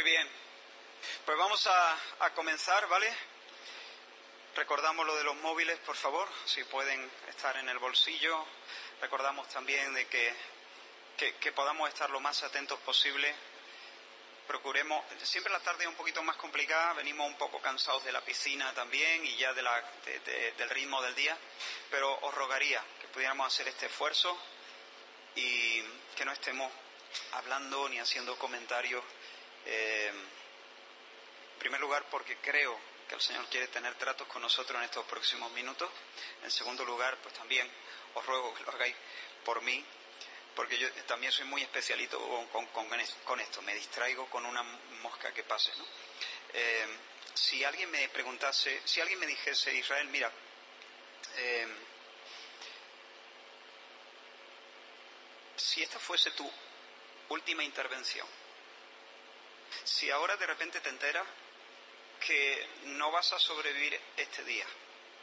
Muy bien. Pues vamos a, comenzar, ¿vale? Recordamos lo de los móviles, por favor, si pueden estar en el bolsillo. Recordamos también de que, que, podamos estar lo más atentos posible. Procuremos, siempre la tarde es un poquito más complicada, venimos un poco cansados de la piscina también y ya de la, del ritmo del día, pero os rogaría que pudiéramos hacer este esfuerzo y que no estemos hablando ni haciendo comentarios. Eh, en primer lugar, porque creo que el Señor quiere tener tratos con nosotros en estos próximos minutos. En segundo lugar, pues también os ruego que lo hagáis por mí, porque yo también soy muy especialito con, esto. Me distraigo con una mosca que pase. ¿no? Eh, si alguien me preguntase, si alguien me dijese, Israel, mira, eh, si esta fuese tu última intervención. Si ahora de repente te enteras que no vas a sobrevivir este día,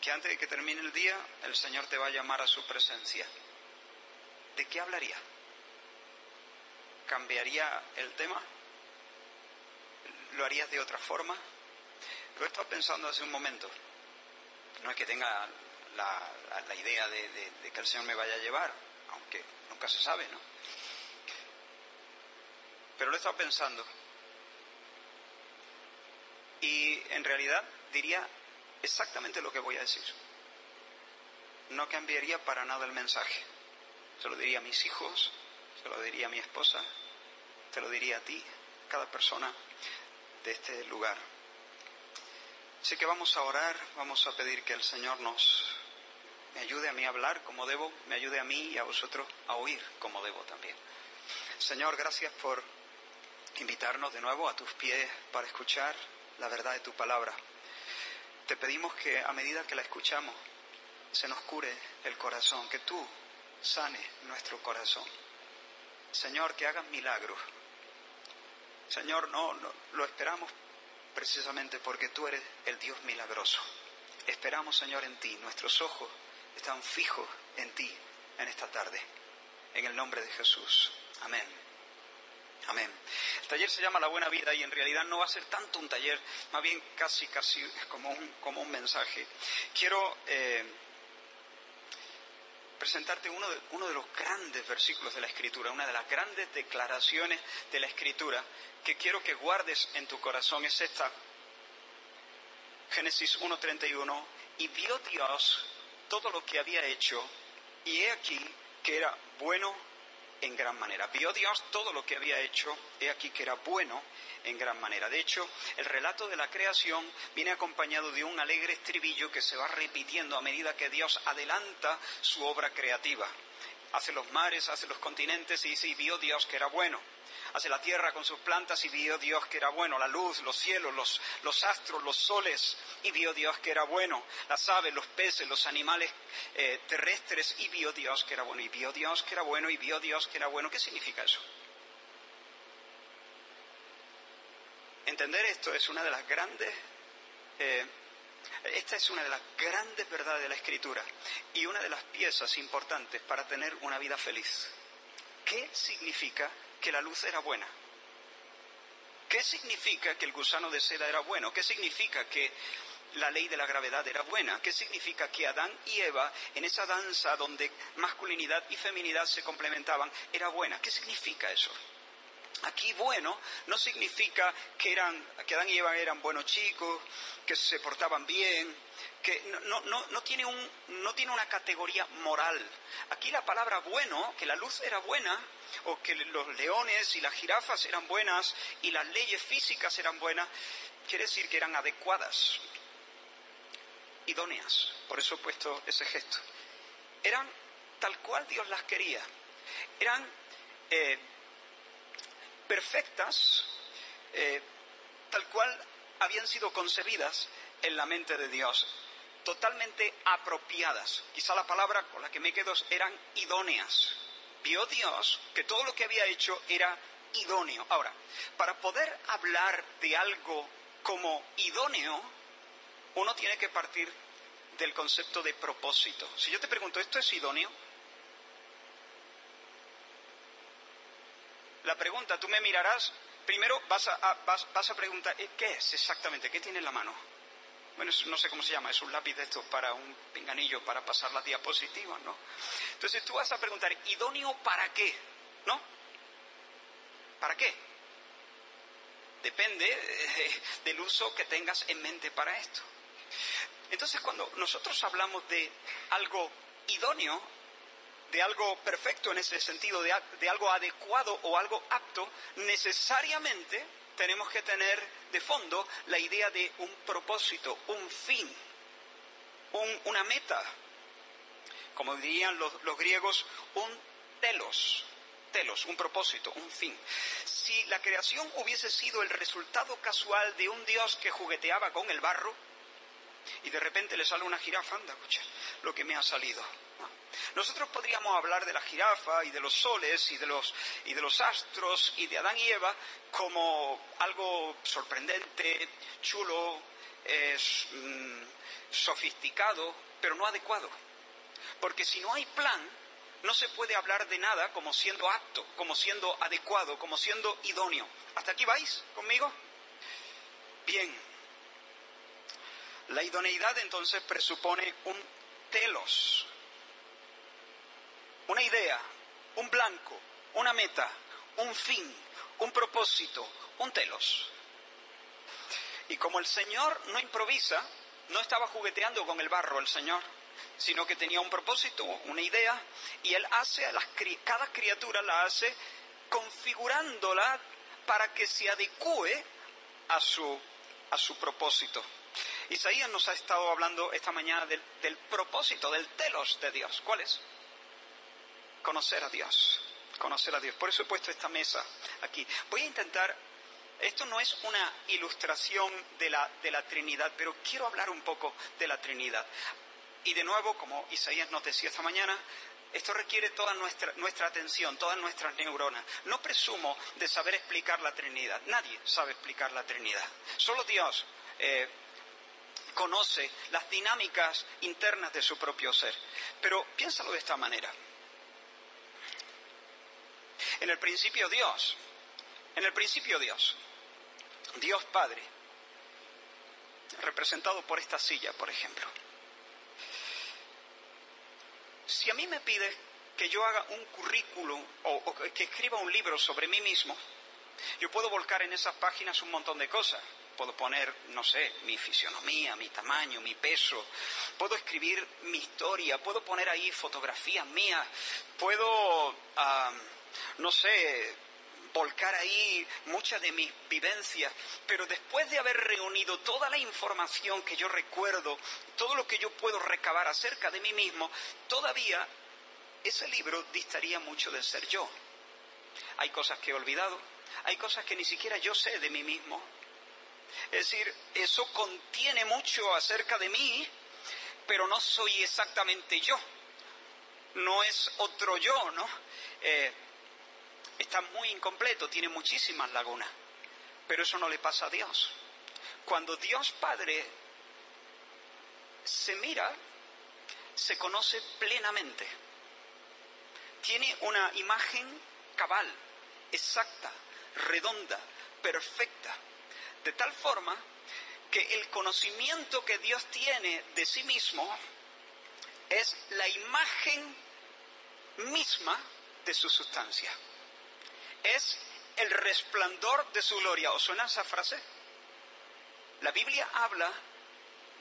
que antes de que termine el día el Señor te va a llamar a su presencia, ¿de qué hablaría? ¿Cambiaría el tema? ¿Lo harías de otra forma? Lo he estado pensando hace un momento. No es que tenga la, idea de, de que el Señor me vaya a llevar, aunque nunca se sabe, ¿no? Pero lo he estado pensando. Y en realidad diría exactamente lo que voy a decir. No cambiaría para nada el mensaje. Se lo diría a mis hijos, se lo diría a mi esposa, te lo diría a ti, cada persona de este lugar. Así que vamos a orar, vamos a pedir que el Señor nos me ayude a mí a hablar como debo, me ayude a mí y a vosotros a oír como debo también. Señor, gracias por invitarnos de nuevo a tus pies para escuchar la verdad de tu palabra. Te pedimos que a medida que la escuchamos, se nos cure el corazón, que tú sanes nuestro corazón. Señor, que hagas milagros. Señor, no, no lo esperamos precisamente porque tú eres el Dios milagroso. Esperamos, Señor, en ti. Nuestros ojos están fijos en ti en esta tarde. En el nombre de Jesús. Amén. Amén. El taller se llama La Buena Vida y en realidad no va a ser tanto un taller, más bien casi, casi como un, como un mensaje. Quiero eh, presentarte uno de, uno de los grandes versículos de la Escritura, una de las grandes declaraciones de la Escritura que quiero que guardes en tu corazón. Es esta, Génesis 1.31, y vio Dios todo lo que había hecho y he aquí que era bueno en gran manera. Vio Dios todo lo que había hecho, he aquí que era bueno en gran manera. De hecho, el relato de la creación viene acompañado de un alegre estribillo que se va repitiendo a medida que Dios adelanta su obra creativa. Hace los mares, hace los continentes y dice, y vio Dios que era bueno hace la tierra con sus plantas y vio Dios que era bueno, la luz, los cielos, los, astros, los soles, y vio Dios que era bueno, las aves, los peces, los animales eh, terrestres, y vio Dios que era bueno, y vio Dios que era bueno, y vio Dios que era bueno. ¿Qué significa eso? Entender esto es una de las grandes... Eh, esta es una de las grandes verdades de la Escritura y una de las piezas importantes para tener una vida feliz. ¿Qué significa que la luz era buena? ¿Qué significa que el gusano de seda era bueno? ¿Qué significa que la ley de la gravedad era buena? ¿Qué significa que Adán y Eva, en esa danza donde masculinidad y feminidad se complementaban, era buena? ¿Qué significa eso? Aquí bueno no significa que, eran, que Adán y Eva eran buenos chicos, que se portaban bien, que no, no, tiene un, no tiene una categoría moral. Aquí la palabra bueno, que la luz era buena, o que los leones y las jirafas eran buenas y las leyes físicas eran buenas, quiere decir que eran adecuadas, idóneas. Por eso he puesto ese gesto. Eran tal cual Dios las quería. Eran eh, perfectas, eh, tal cual habían sido concebidas en la mente de Dios, totalmente apropiadas. Quizá la palabra con la que me quedo eran idóneas. Vio Dios que todo lo que había hecho era idóneo. Ahora, para poder hablar de algo como idóneo, uno tiene que partir del concepto de propósito. Si yo te pregunto, ¿esto es idóneo? La pregunta, tú me mirarás, primero vas a, vas, vas a preguntar, eh, ¿qué es exactamente? ¿Qué tiene en la mano? Bueno, no sé cómo se llama, es un lápiz de estos para un pinganillo para pasar las diapositivas, ¿no? Entonces tú vas a preguntar, ¿idóneo para qué? ¿No? ¿Para qué? Depende eh, del uso que tengas en mente para esto. Entonces, cuando nosotros hablamos de algo idóneo, de algo perfecto en ese sentido, de, algo adecuado o algo apto, necesariamente tenemos que tener de fondo la idea de un propósito, un fin, una meta. Como dirían los, los griegos, un telos, telos, un propósito, un fin. Si la creación hubiese sido el resultado casual de un Dios que jugueteaba con el barro, y de repente le sale una jirafa, anda, escucha lo que me ha salido. Nosotros podríamos hablar de la jirafa y de los soles y de los, y de los astros y de Adán y Eva como algo sorprendente, chulo, mm, sofisticado, pero no adecuado. Porque si no hay plan, no se puede hablar de nada como siendo apto, como siendo adecuado, como siendo idóneo. ¿Hasta aquí vais conmigo? Bien, la idoneidad entonces presupone un telos, una idea, un blanco, una meta, un fin, un propósito, un telos. Y como el Señor no improvisa, no estaba jugueteando con el barro el Señor, sino que tenía un propósito, una idea, y Él hace, a las, cada criatura la hace configurándola para que se adecue a su, a su propósito. Isaías nos ha estado hablando esta mañana del, propósito, del telos de Dios. ¿Cuál es? Conocer a Dios. Conocer a Dios. Por eso he puesto esta mesa aquí. Voy a intentar esto no es una ilustración de la, de la, Trinidad, pero quiero hablar un poco de la Trinidad. Y de nuevo, como Isaías nos decía esta mañana, esto requiere toda nuestra, nuestra atención, todas nuestras neuronas. No presumo de saber explicar la Trinidad. Nadie sabe explicar la Trinidad. Solo Dios eh, conoce las dinámicas internas de su propio ser. Pero piénsalo de esta manera. En el principio Dios, en el principio Dios, Dios Padre, representado por esta silla, por ejemplo. Si a mí me pide que yo haga un currículum o, o, que escriba un libro sobre mí mismo, yo puedo volcar en esas páginas un montón de cosas puedo poner, no sé, mi fisionomía, mi tamaño, mi peso, puedo escribir mi historia, puedo poner ahí fotografías mías, puedo, no sé, volcar ahí muchas de mis vivencias, pero después de haber reunido toda la información que yo recuerdo, todo lo que yo puedo recabar acerca de mí mismo, todavía ese libro distaría mucho de ser yo. Hay cosas que he olvidado, hay cosas que ni siquiera yo sé de mí mismo, es decir, eso contiene mucho acerca de mí, pero no soy exactamente yo. No es otro yo, ¿no? Eh, está muy incompleto, tiene muchísimas lagunas. Pero eso no le pasa a Dios. Cuando Dios Padre se mira, se conoce plenamente. Tiene una imagen cabal, exacta, redonda, perfecta de tal forma que el conocimiento que Dios tiene de sí mismo es la imagen misma de su sustancia. Es el resplandor de su gloria. ¿Os suena esa frase? La Biblia habla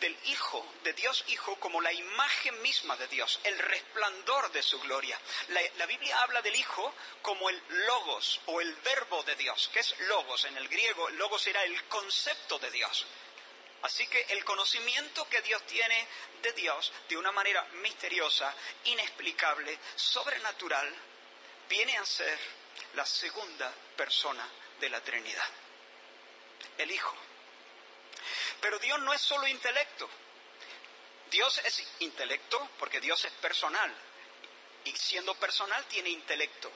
del Hijo, de Dios Hijo, como la imagen misma de Dios, el resplandor de su gloria. La, Biblia habla del Hijo como el logos o el verbo de Dios, que es logos en el griego, logos era el concepto de Dios. Así que el conocimiento que Dios tiene de Dios de una manera misteriosa, inexplicable, sobrenatural, viene a ser la segunda persona de la Trinidad, el Hijo. Pero Dios no es solo intelecto. Dios es intelecto porque Dios es personal. Y siendo personal tiene intelecto.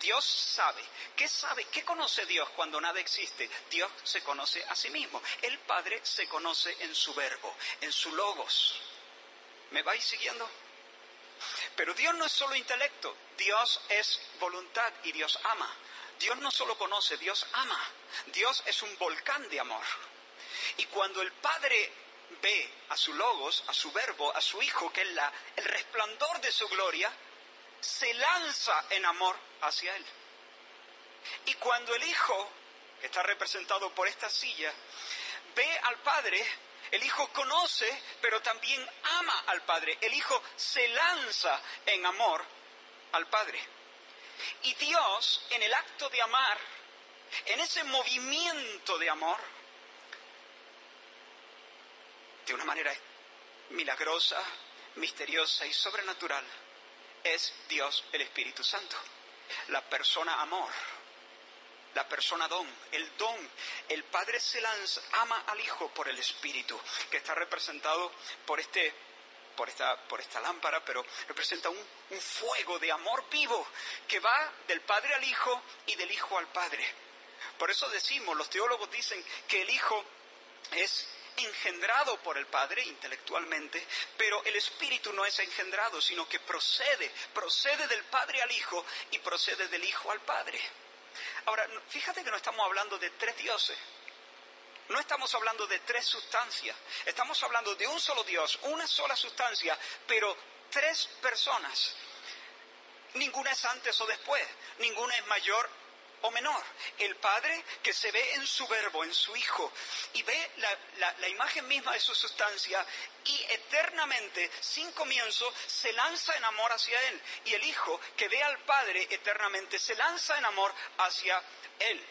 Dios sabe. ¿Qué sabe? ¿Qué conoce Dios cuando nada existe? Dios se conoce a sí mismo. El Padre se conoce en su verbo, en su logos. ¿Me vais siguiendo? Pero Dios no es solo intelecto, Dios es voluntad y Dios ama. Dios no solo conoce, Dios ama. Dios es un volcán de amor. Y cuando el Padre ve a su logos, a su verbo, a su Hijo, que es la, el resplandor de su gloria, se lanza en amor hacia Él. Y cuando el Hijo, que está representado por esta silla, ve al Padre, el Hijo conoce, pero también ama al Padre. El Hijo se lanza en amor al Padre. Y Dios, en el acto de amar, en ese movimiento de amor, de una manera milagrosa, misteriosa y sobrenatural, es Dios el Espíritu Santo, la persona amor, la persona don, el don. El Padre se lanza, ama al Hijo por el Espíritu, que está representado por este por esta, por esta lámpara, pero representa un, un fuego de amor vivo que va del Padre al Hijo y del Hijo al Padre. Por eso decimos, los teólogos dicen que el Hijo es engendrado por el Padre intelectualmente, pero el Espíritu no es engendrado, sino que procede, procede del Padre al Hijo y procede del Hijo al Padre. Ahora, fíjate que no estamos hablando de tres dioses, no estamos hablando de tres sustancias, estamos hablando de un solo Dios, una sola sustancia, pero tres personas. Ninguna es antes o después, ninguna es mayor o menor. El Padre que se ve en su verbo, en su Hijo, y ve la, la, imagen misma de su sustancia y eternamente, sin comienzo, se lanza en amor hacia Él. Y el Hijo que ve al Padre eternamente, se lanza en amor hacia Él.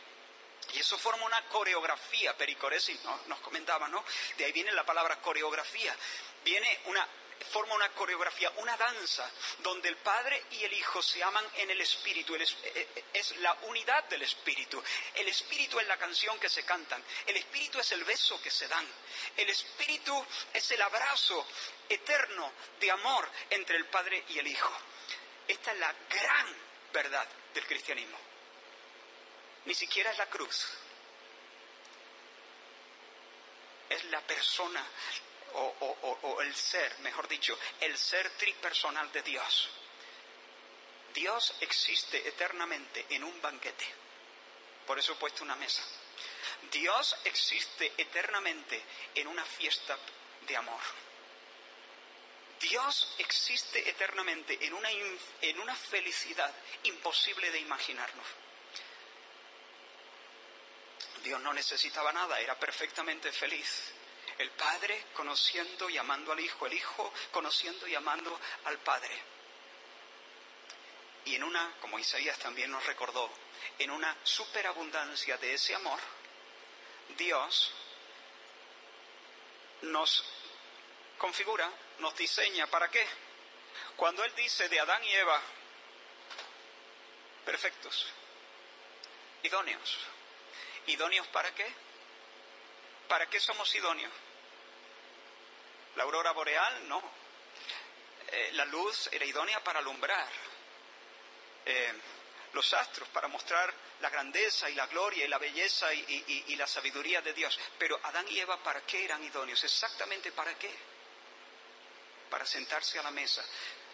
Y eso forma una coreografía, pericoresis, ¿no? nos comentaba, ¿no? De ahí viene la palabra coreografía. Viene una forma una coreografía, una danza, donde el Padre y el Hijo se aman en el Espíritu. Eh, eh, es la unidad del Espíritu. El Espíritu es la canción que se cantan. El Espíritu es el beso que se dan. El Espíritu es el abrazo eterno de amor entre el Padre y el Hijo. Esta es la gran verdad del cristianismo. Ni siquiera es la cruz. Es la persona, o, el ser, mejor dicho, el ser tripersonal de Dios. Dios existe eternamente en un banquete. Por eso he puesto una mesa. Dios existe eternamente en una fiesta de amor. Dios existe eternamente en una, en una felicidad imposible de imaginarnos. Dios no necesitaba nada, era perfectamente feliz. El Padre conociendo y amando al Hijo, el Hijo conociendo y amando al Padre. Y en una, como Isaías también nos recordó, en una superabundancia de ese amor, Dios nos configura, nos diseña, ¿para qué? Cuando Él dice de Adán y Eva, perfectos, idóneos. ¿Idóneos para qué? ¿Para qué somos idóneos? La aurora boreal, no. Eh, la luz era idónea para alumbrar. Eh, los astros para mostrar la grandeza y la gloria y la belleza y, la sabiduría de Dios. Pero Adán y Eva, ¿para qué eran idóneos? Exactamente para qué. Para sentarse a la mesa.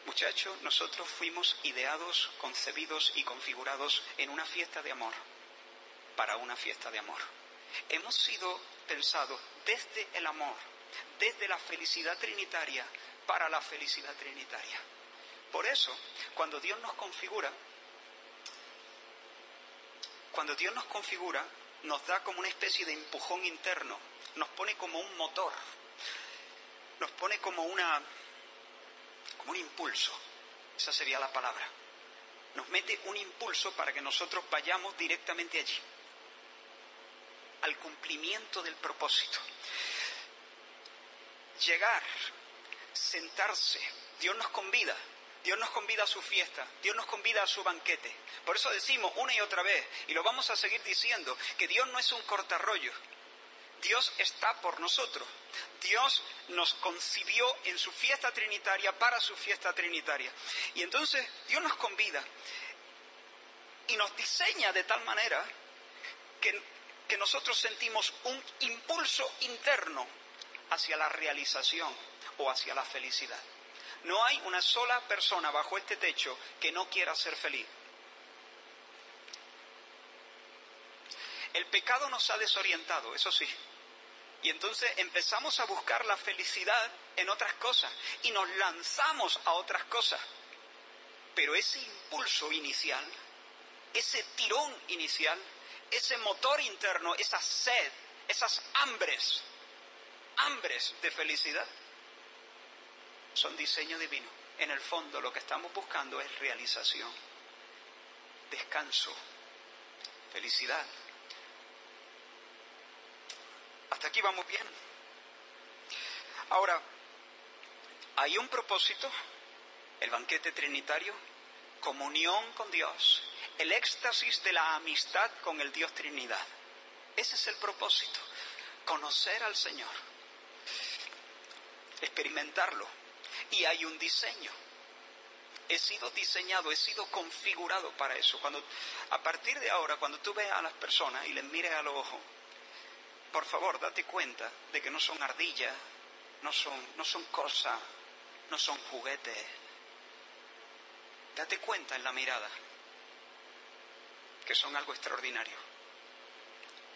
Muchachos, nosotros fuimos ideados, concebidos y configurados en una fiesta de amor, para una fiesta de amor. Hemos sido pensados desde el amor desde la felicidad trinitaria para la felicidad trinitaria. Por eso, cuando Dios nos configura, cuando Dios nos configura, nos da como una especie de empujón interno, nos pone como un motor, nos pone como una como un impulso. Esa sería la palabra. Nos mete un impulso para que nosotros vayamos directamente allí, al cumplimiento del propósito llegar, sentarse. Dios nos convida, Dios nos convida a su fiesta, Dios nos convida a su banquete. Por eso decimos una y otra vez, y lo vamos a seguir diciendo, que Dios no es un cortarrollo. Dios está por nosotros. Dios nos concibió en su fiesta trinitaria para su fiesta trinitaria. Y entonces Dios nos convida y nos diseña de tal manera que, que nosotros sentimos un impulso interno hacia la realización o hacia la felicidad. No hay una sola persona bajo este techo que no quiera ser feliz. El pecado nos ha desorientado, eso sí. Y entonces empezamos a buscar la felicidad en otras cosas y nos lanzamos a otras cosas. Pero ese impulso inicial, ese tirón inicial, ese motor interno, esa sed, esas hambres, hambres de felicidad, son diseño divino. En el fondo lo que estamos buscando es realización, descanso, felicidad. Hasta aquí vamos bien. Ahora, hay un propósito, el banquete trinitario, comunión con Dios, el éxtasis de la amistad con el Dios Trinidad. Ese es el propósito, conocer al Señor, experimentarlo. Y hay un diseño. He sido diseñado, he sido configurado para eso. Cuando, a partir de ahora, cuando tú veas a las personas y les mires a los ojos, por favor, date cuenta de que no son ardillas, no son, no son cosas, no son juguetes. Date cuenta en la mirada que son algo extraordinario.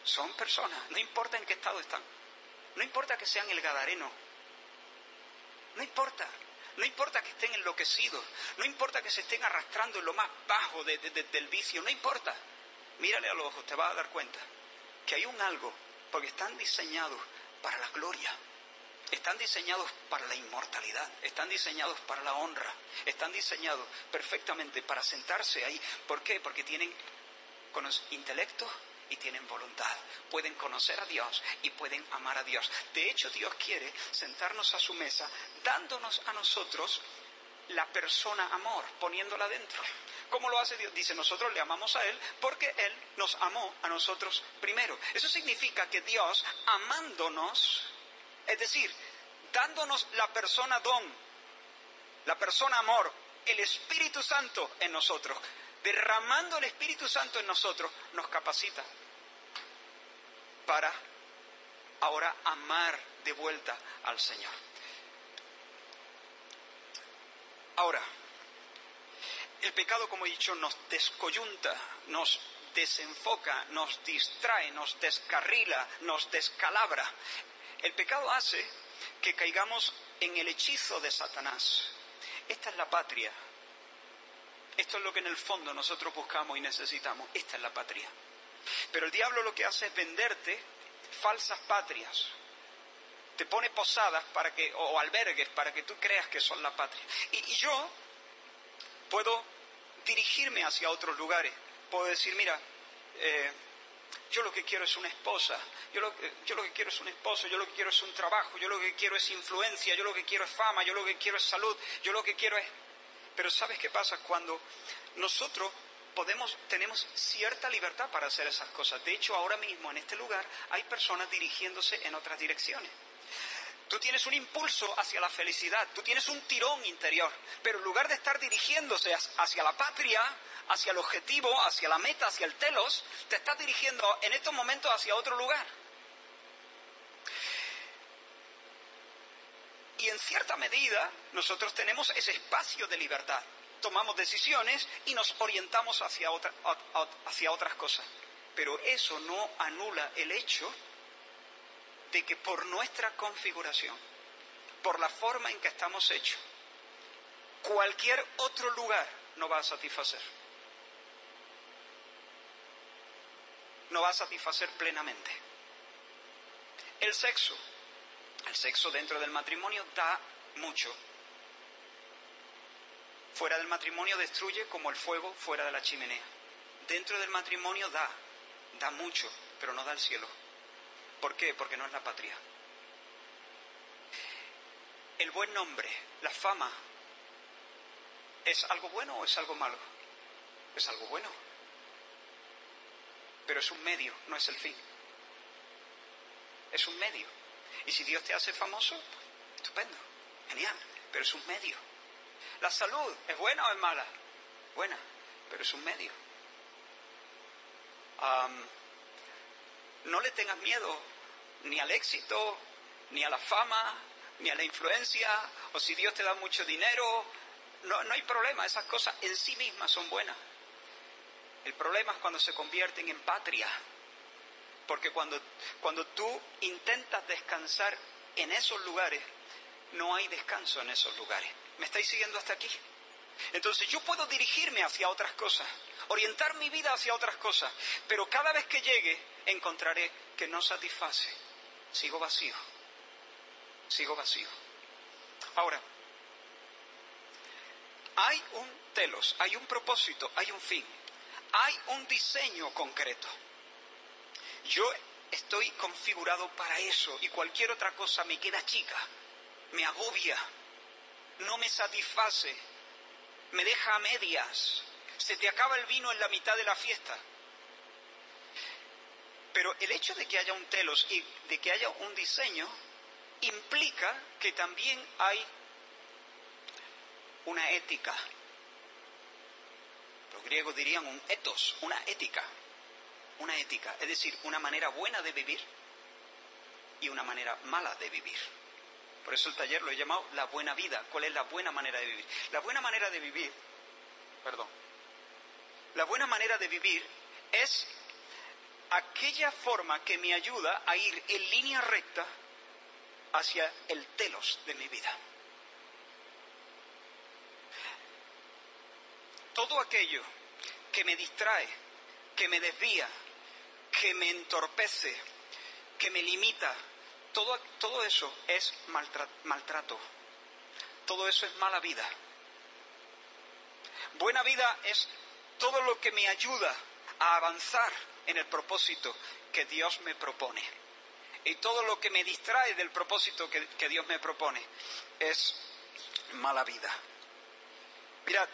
Son personas, no importa en qué estado están, no importa que sean el gadareno, no importa, no importa que estén enloquecidos, no importa que se estén arrastrando en lo más bajo del vicio, no importa. Mírale a los ojos, te vas a dar cuenta que hay un algo porque están diseñados para la gloria, están diseñados para la inmortalidad, están diseñados para la honra, están diseñados perfectamente para sentarse ahí. ¿Por qué? Porque tienen intelecto y tienen voluntad. Pueden conocer a Dios y pueden amar a Dios. De hecho, Dios quiere sentarnos a su mesa dándonos a nosotros la persona amor, poniéndola dentro. ¿Cómo lo hace Dios? Dice, nosotros le amamos a Él porque Él nos amó a nosotros primero. Eso significa que Dios, amándonos, es decir, dándonos la persona don, la persona amor, el Espíritu Santo en nosotros, derramando el Espíritu Santo en nosotros, nos capacita para ahora amar de vuelta al Señor. Ahora, el pecado, como he dicho, nos descoyunta, nos desenfoca, nos distrae, nos descarrila, nos descalabra. El pecado hace que caigamos en el hechizo de Satanás. Esta es la patria. Esto es lo que en el fondo nosotros buscamos y necesitamos. Esta es la patria. Pero el diablo lo que hace es venderte falsas patrias. Te pone posadas para que, o albergues para que tú creas que son la patria. Y, y yo puedo dirigirme hacia otros lugares. Puedo decir, mira, eh, yo lo que quiero es una esposa, yo lo, yo lo que quiero es un esposo, yo lo que quiero es un trabajo, yo lo que quiero es influencia, yo lo que quiero es fama, yo lo que quiero es salud, yo lo que quiero es... Pero ¿sabes qué pasa? Cuando nosotros tenemos cierta libertad para hacer esas cosas. De hecho, ahora mismo en este lugar hay personas dirigiéndose en otras direcciones. Tú tienes un impulso hacia la felicidad, tú tienes un tirón interior, pero en lugar de estar dirigiéndose hacia la patria, hacia el objetivo, hacia la meta, hacia el telos, te estás dirigiendo en estos momentos hacia otro lugar. Y en cierta medida nosotros tenemos ese espacio de libertad. Tomamos decisiones y nos orientamos hacia, otras cosas. Pero eso no anula el hecho de que por nuestra configuración, por la forma en que estamos hechos, cualquier otro lugar no va a satisfacer. No va a satisfacer plenamente. El sexo, el sexo dentro del matrimonio da mucho. Fuera del matrimonio destruye como el fuego fuera de la chimenea. Dentro del matrimonio da, da mucho, pero no da el cielo. ¿Por qué? Porque no es la patria. El buen nombre, la fama, ¿es algo bueno o es algo malo? Es algo bueno. Pero es un medio, no es el fin. Es un medio. Y si Dios te hace famoso, estupendo, genial, pero es un medio. La salud, ¿es buena o es mala? Buena, pero es un medio. no le tengas miedo ni al éxito, ni a la fama, ni a la influencia, o si Dios te da mucho dinero, no, no hay problema, esas cosas en sí mismas son buenas. El problema es cuando se convierten en patria, Porque cuando, cuando tú intentas descansar en esos lugares, no hay descanso en esos lugares. ¿Me estáis siguiendo hasta aquí? Entonces yo puedo dirigirme hacia otras cosas, orientar mi vida hacia otras cosas, pero cada vez que llegue encontraré que no satisface. Sigo vacío. Sigo vacío. Ahora, hay un telos, hay un propósito, hay un fin, hay un diseño concreto. Yo estoy configurado para eso y cualquier otra cosa me queda chica, me agobia, no me satisface, me deja a medias, se te acaba el vino en la mitad de la fiesta. Pero el hecho de que haya un telos y de que haya un diseño implica que también hay una ética. Los griegos dirían un ethos, una ética. Una ética, es decir, una manera buena de vivir y una manera mala de vivir. Por eso el taller lo he llamado la buena vida. ¿Cuál es la buena manera de vivir? La buena manera de vivir, perdón, la buena manera de vivir es aquella forma que me ayuda a ir en línea recta hacia el telos de mi vida. Todo aquello que me distrae, que me desvía, que me entorpece, que me limita, todo, todo eso es maltrato. Todo eso es mala vida. Buena vida es todo lo que me ayuda a avanzar en el propósito que Dios me propone. Y todo lo que me distrae del propósito que, que Dios me propone es mala vida. Mirad,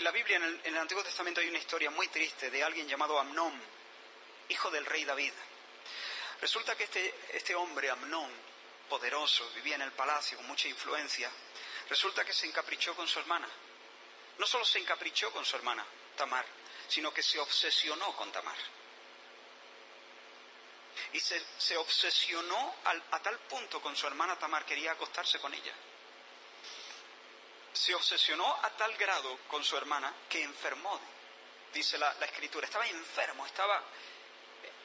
En la Biblia, en el, Antiguo Testamento, hay una historia muy triste de alguien llamado Amnón, hijo del rey David. Resulta que este, este hombre, Amnón, poderoso, vivía en el palacio con mucha influencia, resulta que se encaprichó con su hermana. No solo se encaprichó con su hermana, Tamar, sino que se obsesionó con Tamar. Y se, se obsesionó a tal punto con su hermana Tamar, quería acostarse con ella se obsesionó a tal grado con su hermana que enfermó, dice la, escritura. Estaba enfermo, estaba,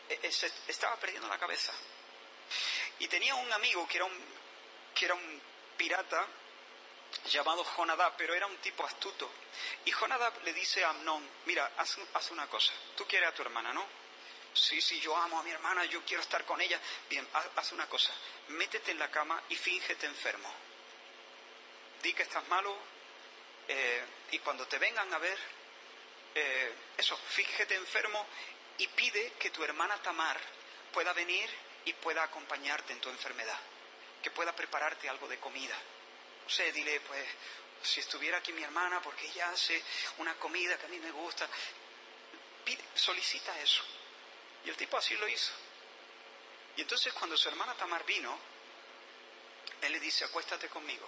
eh, eh, estaba perdiendo la cabeza. Y tenía un amigo que era un, que era un pirata llamado Jonadab, pero era un tipo astuto. Y Jonadab le dice a Amnón, mira, haz, haz una cosa, tú quieres a tu hermana, ¿no? Sí, sí, yo amo a mi hermana, yo quiero estar con ella. Bien, haz, haz una cosa, métete en la cama y fíngete enfermo di que estás malo eh, y cuando te vengan a ver, eh, eso, fíjate enfermo y pide que tu hermana Tamar pueda venir y pueda acompañarte en tu enfermedad, que pueda prepararte algo de comida. No sé, dile, pues, si estuviera aquí mi hermana, porque ella hace una comida que a mí me gusta, pide, solicita eso. Y el tipo así lo hizo. Y entonces cuando su hermana Tamar vino, él le dice, acuéstate conmigo.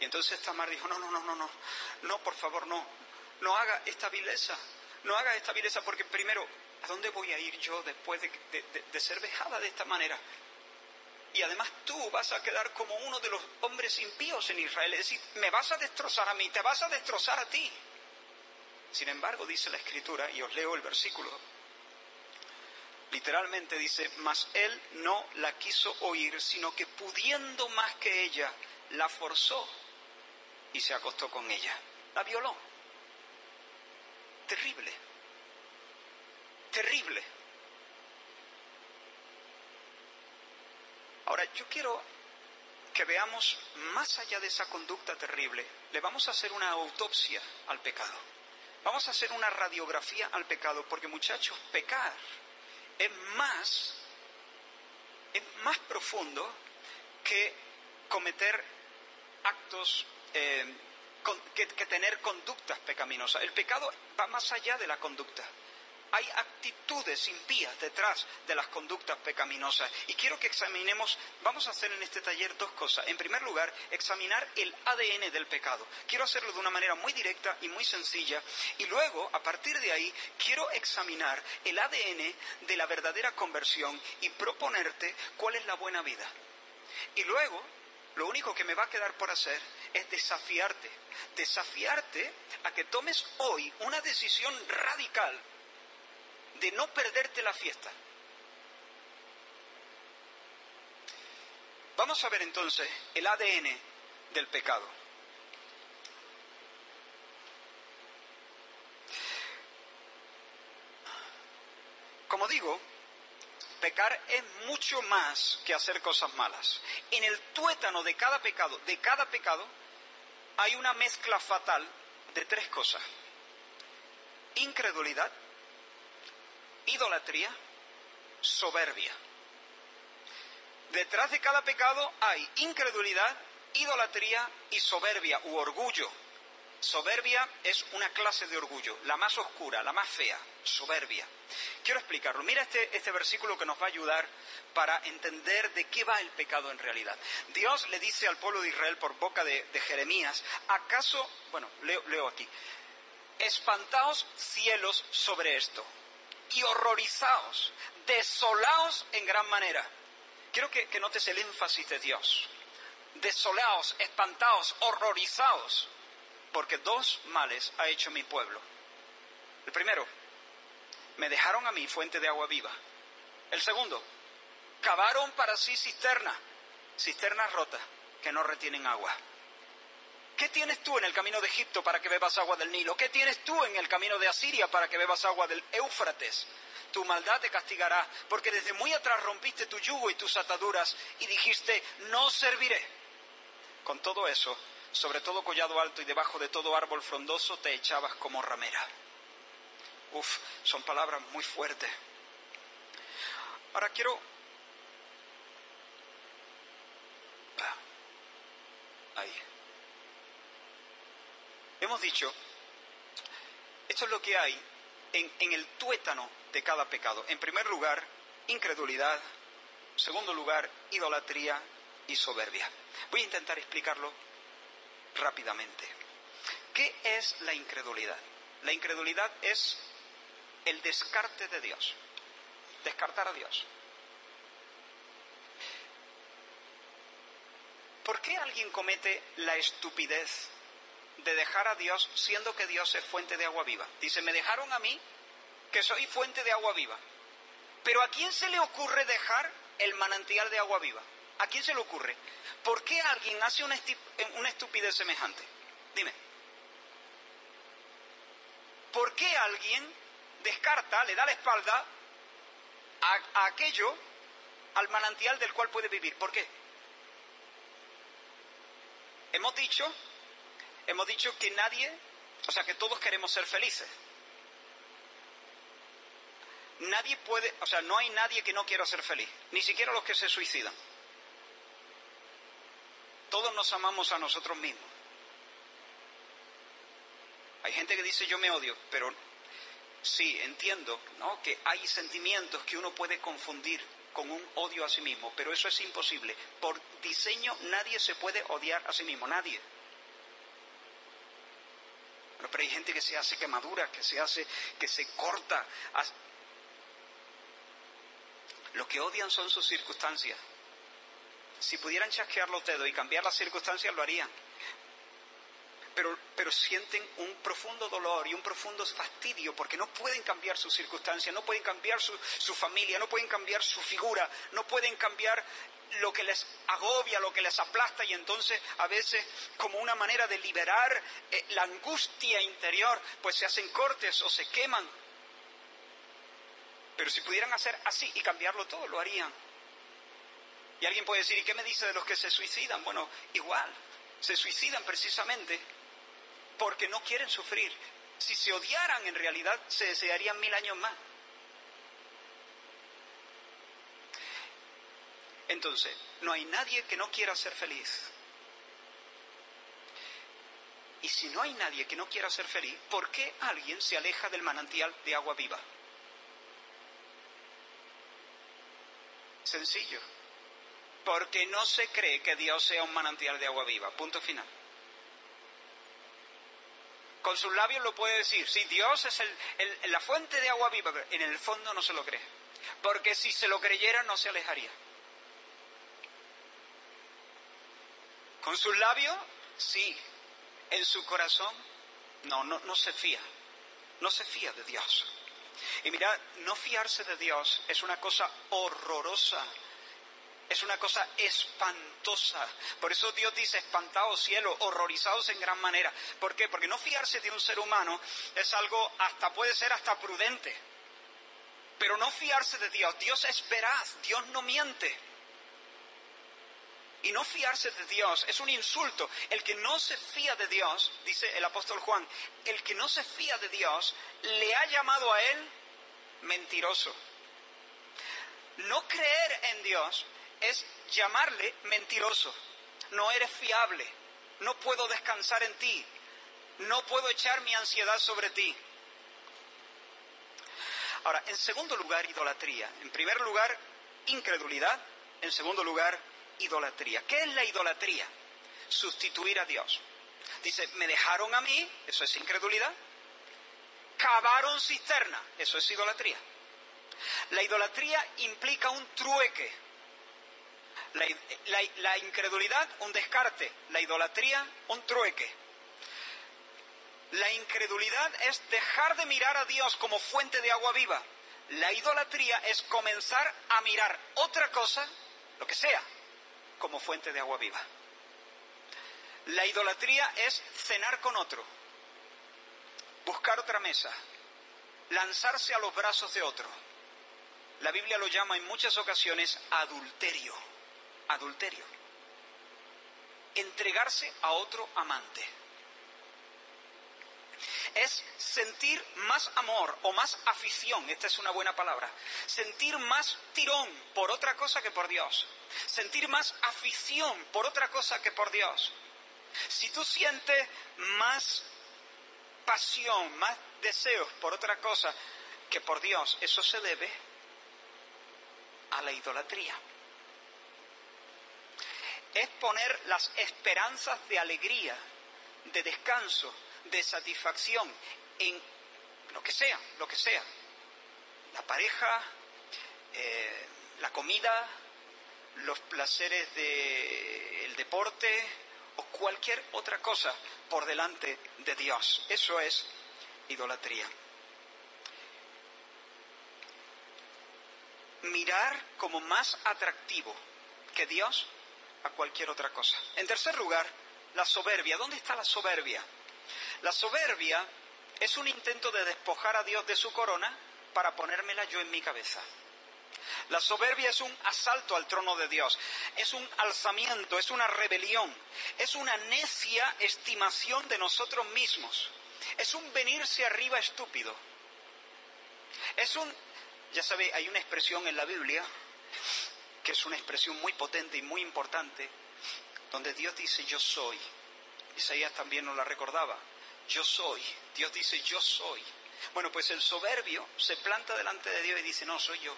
Y entonces Tamar dijo, no, no, no, no, no, no, por favor, no, no haga esta vileza, no haga esta vileza porque primero, ¿a dónde voy a ir yo después de, ser vejada de esta manera? Y además tú vas a quedar como uno de los hombres impíos en Israel, es decir, me vas a destrozar a mí, te vas a destrozar a ti. Sin embargo, dice la escritura, y os leo el versículo, literalmente dice, mas él no la quiso oír, sino que pudiendo más que ella, la forzó y se acostó con ella. La violó. Terrible. Terrible. Ahora, yo quiero que veamos más allá de esa conducta terrible. Le vamos a hacer una autopsia al pecado. Vamos a hacer una radiografía al pecado, porque muchachos, pecar es más, es más profundo que cometer actos eh, que, tener conductas pecaminosas. El pecado va más allá de la conducta. Hay actitudes impías detrás de las conductas pecaminosas. Y quiero que examinemos, vamos a hacer en este taller dos cosas. En primer lugar, examinar el ADN del pecado. Quiero hacerlo de una manera muy directa y muy sencilla. Y luego, a partir de ahí, quiero examinar el ADN de la verdadera conversión y proponerte cuál es la buena vida. Y luego, lo único que me va a quedar por hacer es desafiarte, desafiarte a que tomes hoy una decisión radical de no perderte la fiesta. Vamos a ver entonces el ADN del pecado. Como digo, pecar es mucho más que hacer cosas malas. En el tuétano de cada pecado, de cada pecado, hay una mezcla fatal de tres cosas. Incredulidad, idolatría, soberbia. Detrás de cada pecado hay incredulidad, idolatría y soberbia u orgullo. Soberbia es una clase de orgullo, la más oscura, la más fea, soberbia. Quiero explicarlo. Mira este, este, versículo que nos va a ayudar para entender de qué va el pecado en realidad. Dios le dice al pueblo de Israel por boca de, Jeremías, ¿acaso, bueno, leo, aquí, espantaos cielos sobre esto y horrorizaos, desolaos en gran manera? Quiero que, que notes el énfasis de Dios. Desolaos, espantaos, horrorizaos porque dos males ha hecho mi pueblo. El primero, me dejaron a mí fuente de agua viva. El segundo, cavaron para sí cisternas, cisternas rotas que no retienen agua. ¿Qué tienes tú en el camino de Egipto para que bebas agua del Nilo? ¿Qué tienes tú en el camino de Asiria para que bebas agua del Éufrates? Tu maldad te castigará, porque desde muy atrás rompiste tu yugo y tus ataduras y dijiste, no serviré. Con todo eso, sobre todo collado alto y debajo de todo árbol frondoso te echabas como ramera. Uf, son palabras muy fuertes. Ahora quiero... Ah, ahí. Hemos dicho, esto es lo que hay en, en el tuétano de cada pecado. En primer lugar, incredulidad. En segundo lugar, idolatría y soberbia. Voy a intentar explicarlo rápidamente. ¿Qué es la incredulidad? La incredulidad es el descarte de Dios, descartar a Dios. ¿Por qué alguien comete la estupidez de dejar a Dios siendo que Dios es fuente de agua viva? Dice, me dejaron a mí que soy fuente de agua viva. Pero ¿a quién se le ocurre dejar el manantial de agua viva? ¿A quién se le ocurre? ¿Por qué alguien hace una, estupidez semejante? Dime. ¿Por qué alguien descarta, le da la espalda a, aquello, al manantial del cual puede vivir? ¿Por qué? Hemos dicho, hemos dicho que nadie, o sea, que todos queremos ser felices. Nadie puede, o sea, no hay nadie que no quiera ser feliz, ni siquiera los que se suicidan. Todos nos amamos a nosotros mismos. Hay gente que dice yo me odio, pero sí, entiendo ¿no? que hay sentimientos que uno puede confundir con un odio a sí mismo, pero eso es imposible. Por diseño nadie se puede odiar a sí mismo, nadie. pero hay gente que se hace quemaduras, que se hace, que se corta. Lo que odian son sus circunstancias. Si pudieran chasquear los dedos y cambiar las circunstancias, lo harían. Pero, pero, sienten un profundo dolor y un profundo fastidio porque no pueden cambiar sus circunstancias, no pueden cambiar su, su, familia, no pueden cambiar su figura, no pueden cambiar lo que les agobia, lo que les aplasta y entonces a veces como una manera de liberar eh, la angustia interior, pues se hacen cortes o se queman. Pero si pudieran hacer así y cambiarlo todo, lo harían. Y alguien puede decir, ¿y qué me dice de los que se suicidan? Bueno, igual, se suicidan precisamente porque no quieren sufrir. Si se odiaran en realidad, se desearían mil años más. Entonces, no hay nadie que no quiera ser feliz. Y si no hay nadie que no quiera ser feliz, ¿por qué alguien se aleja del manantial de agua viva? Sencillo porque no se cree que Dios sea un manantial de agua viva. Punto final. Con sus labios lo puede decir, sí, Dios es la fuente de agua viva, pero en el fondo no se lo cree. Porque si se lo creyera no se alejaría. Con sus labios, sí. En su corazón, no, no se fía. No se fía de Dios. Y mirad, no fiarse de Dios es una cosa horrorosa es una cosa espantosa. Por eso Dios dice, espantados cielo, horrorizados en gran manera. ¿Por qué? Porque no fiarse de un ser humano es algo hasta puede ser hasta prudente. Pero no fiarse de Dios. Dios es veraz, Dios no miente. Y no fiarse de Dios es un insulto. El que no se fía de Dios, dice el apóstol Juan, el que no se fía de Dios le ha llamado a él mentiroso. No creer en Dios es llamarle mentiroso. No eres fiable. No puedo descansar en ti. No puedo echar mi ansiedad sobre ti. Ahora, en segundo lugar, idolatría. En primer lugar, incredulidad. En segundo lugar, idolatría. ¿Qué es la idolatría? Sustituir a Dios. Dice, me dejaron a mí, eso es incredulidad. Cavaron cisterna, eso es idolatría. La idolatría implica un trueque, la, incredulidad, un descarte. La idolatría, un trueque. La incredulidad es dejar de mirar a Dios como fuente de agua viva. La idolatría es comenzar a mirar otra cosa, lo que sea, como fuente de agua viva. La idolatría es cenar con otro, buscar otra mesa, lanzarse a los brazos de otro. La Biblia lo llama en muchas ocasiones adulterio adulterio. Entregarse a otro amante. Es sentir más amor o más afición, esta es una buena palabra, sentir más tirón por otra cosa que por Dios, sentir más afición por otra cosa que por Dios. Si tú sientes más pasión, más deseos por otra cosa que por Dios, eso se debe a la idolatría es poner las esperanzas de alegría, de descanso, de satisfacción en lo que sea, lo que sea. La pareja, eh, la comida, los placeres del deporte o cualquier otra cosa por delante de Dios. Eso es idolatría. Mirar como más atractivo que Dios a cualquier otra cosa. En tercer lugar, la soberbia. ¿Dónde está la soberbia? La soberbia es un intento de despojar a Dios de su corona para ponérmela yo en mi cabeza. La soberbia es un asalto al trono de Dios, es un alzamiento, es una rebelión, es una necia estimación de nosotros mismos, es un venirse arriba estúpido. Es un, ya sabe, hay una expresión en la Biblia que es una expresión muy potente y muy importante, donde Dios dice yo soy. Isaías también nos la recordaba, yo soy. Dios dice yo soy. Bueno, pues el soberbio se planta delante de Dios y dice, no, soy yo.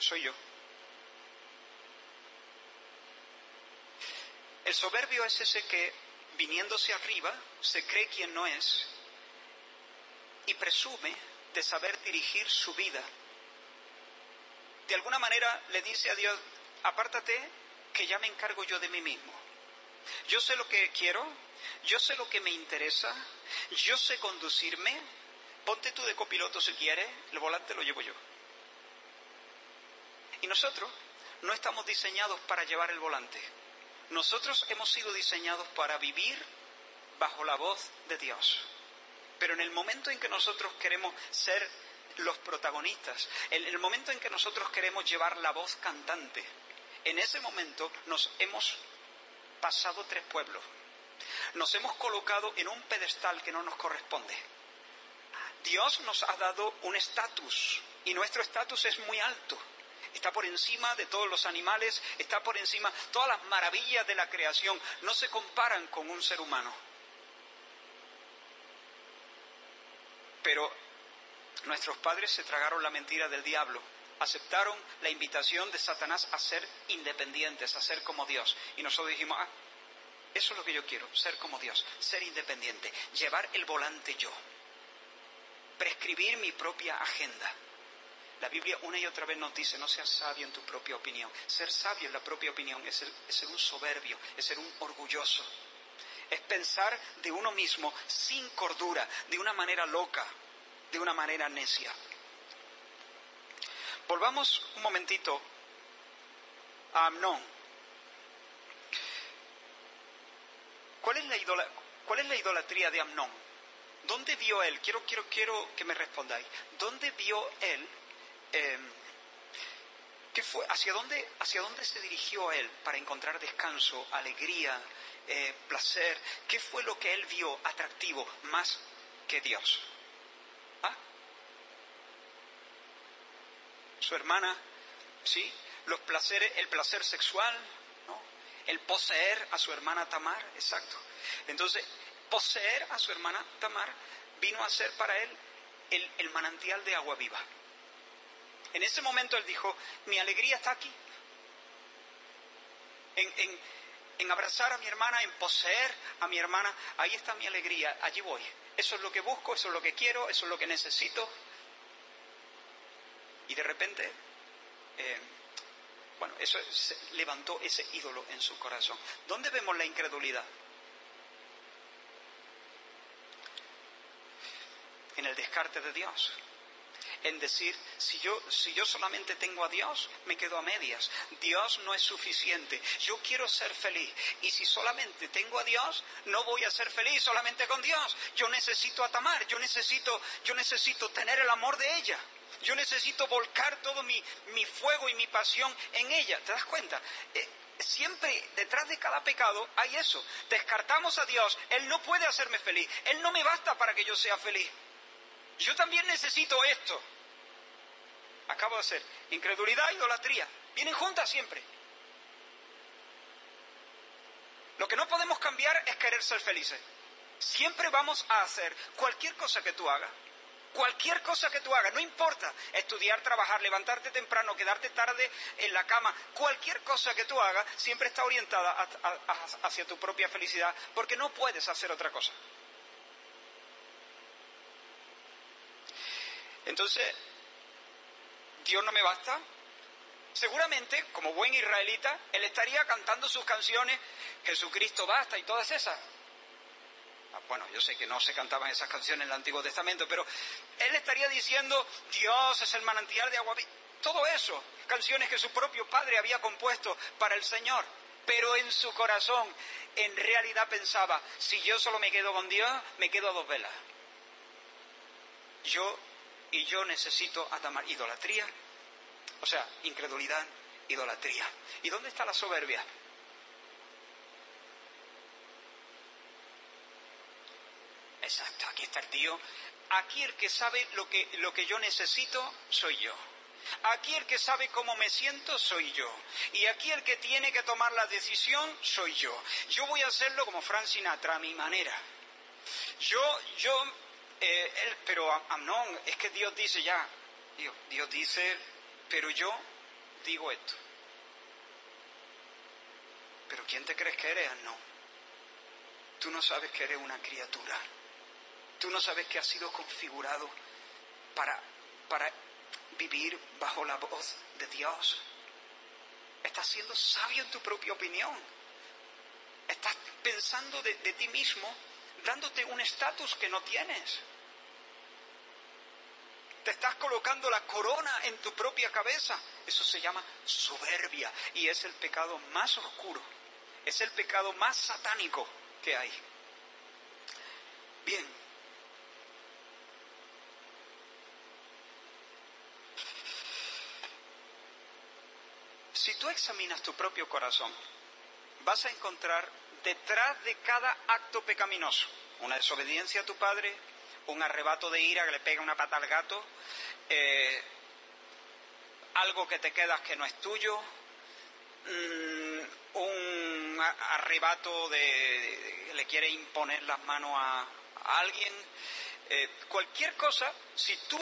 Soy yo. El soberbio es ese que, viniéndose arriba, se cree quien no es y presume de saber dirigir su vida de alguna manera le dice a Dios, apártate, que ya me encargo yo de mí mismo. Yo sé lo que quiero, yo sé lo que me interesa, yo sé conducirme, ponte tú de copiloto si quieres, el volante lo llevo yo. Y nosotros no estamos diseñados para llevar el volante. Nosotros hemos sido diseñados para vivir bajo la voz de Dios. Pero en el momento en que nosotros queremos ser los protagonistas. En el momento en que nosotros queremos llevar la voz cantante, en ese momento nos hemos pasado tres pueblos. Nos hemos colocado en un pedestal que no nos corresponde. Dios nos ha dado un estatus y nuestro estatus es muy alto. Está por encima de todos los animales, está por encima, todas las maravillas de la creación no se comparan con un ser humano. Pero Nuestros padres se tragaron la mentira del diablo, aceptaron la invitación de Satanás a ser independientes, a ser como Dios. Y nosotros dijimos, ah, eso es lo que yo quiero, ser como Dios, ser independiente, llevar el volante yo, prescribir mi propia agenda. La Biblia una y otra vez nos dice, no seas sabio en tu propia opinión. Ser sabio en la propia opinión es, ser un soberbio, es ser un orgulloso. Es pensar de uno mismo sin cordura, de una manera loca, de una manera necia. Volvamos un momentito a Amnón. ¿Cuál es la, idolatría de Amnón? ¿Dónde vio él? Quiero, quiero, quiero que me respondáis. ¿Dónde vio él Em, ¿qué fue? ¿Hacia dónde, ¿Hacia dónde se dirigió él para encontrar descanso, alegría, eh, placer? ¿Qué fue lo que él vio atractivo más que Dios? Su hermana, ¿sí? Los placeres, el placer sexual, ¿no? El poseer a su hermana Tamar, exacto. Entonces, poseer a su hermana Tamar vino a ser para él el manantial de agua viva. En ese momento él dijo, mi alegría está aquí. En, abrazar a mi hermana, en poseer a mi hermana, ahí está mi alegría, allí voy. Eso es lo que busco, eso es lo que quiero, eso es lo que necesito. Y de repente, eh, bueno, eso levantó ese ídolo en su corazón. ¿Dónde vemos la incredulidad? En el descarte de Dios en decir, si yo, si yo solamente tengo a Dios, me quedo a medias. Dios no es suficiente. Yo quiero ser feliz. Y si solamente tengo a Dios, no voy a ser feliz solamente con Dios. Yo necesito a Tamar, yo necesito, yo necesito tener el amor de ella. Yo necesito volcar todo mi, mi fuego y mi pasión en ella. ¿Te das cuenta? Eh, siempre detrás de cada pecado hay eso. Descartamos a Dios. Él no puede hacerme feliz. Él no me basta para que yo sea feliz. Yo también necesito esto. Acabo de hacer. Incredulidad, idolatría. Vienen juntas siempre. Lo que no podemos cambiar es querer ser felices. Siempre vamos a hacer cualquier cosa que tú hagas. Cualquier cosa que tú hagas, no importa, estudiar, trabajar, levantarte temprano, quedarte tarde en la cama, cualquier cosa que tú hagas siempre está orientada hacia tu propia felicidad, porque no puedes hacer otra cosa. Entonces, ¿Dios no me basta? Seguramente, como buen israelita, él estaría cantando sus canciones, Jesucristo basta y todas esas. Ah, bueno, yo sé que no se cantaban esas canciones en el Antiguo Testamento, pero él estaría diciendo, Dios es el manantial de agua. Todo eso, canciones que su propio padre había compuesto para el Señor. Pero en su corazón, en realidad pensaba, si yo solo me quedo con Dios, me quedo a dos velas. Yo y yo necesito atamar idolatría, o sea, incredulidad, idolatría. ¿Y dónde está la soberbia? Exacto, aquí está el tío. Aquí el que sabe lo que, lo que yo necesito soy yo. Aquí el que sabe cómo me siento soy yo. Y aquí el que tiene que tomar la decisión soy yo. Yo voy a hacerlo como Frank Sinatra, a mi manera. Yo, yo eh, pero Amnón, es que Dios dice ya, Dios, Dios dice, pero yo digo esto. Pero ¿quién te crees que eres, Amnón? Tú no sabes que eres una criatura. Tú no sabes que has sido configurado para, para vivir bajo la voz de Dios. Estás siendo sabio en tu propia opinión. Estás pensando de ti mismo dándote un estatus que no tienes. Te estás colocando la corona en tu propia cabeza. Eso se llama soberbia y es el pecado más oscuro. Es el pecado más satánico que hay. Bien. Si tú examinas tu propio corazón, vas a encontrar detrás de cada acto pecaminoso, una desobediencia a tu padre, un arrebato de ira que le pega una pata al gato, eh, algo que te quedas que no es tuyo, mm, un arrebato de, le quiere imponer las manos a, alguien, eh, cualquier cosa, si tú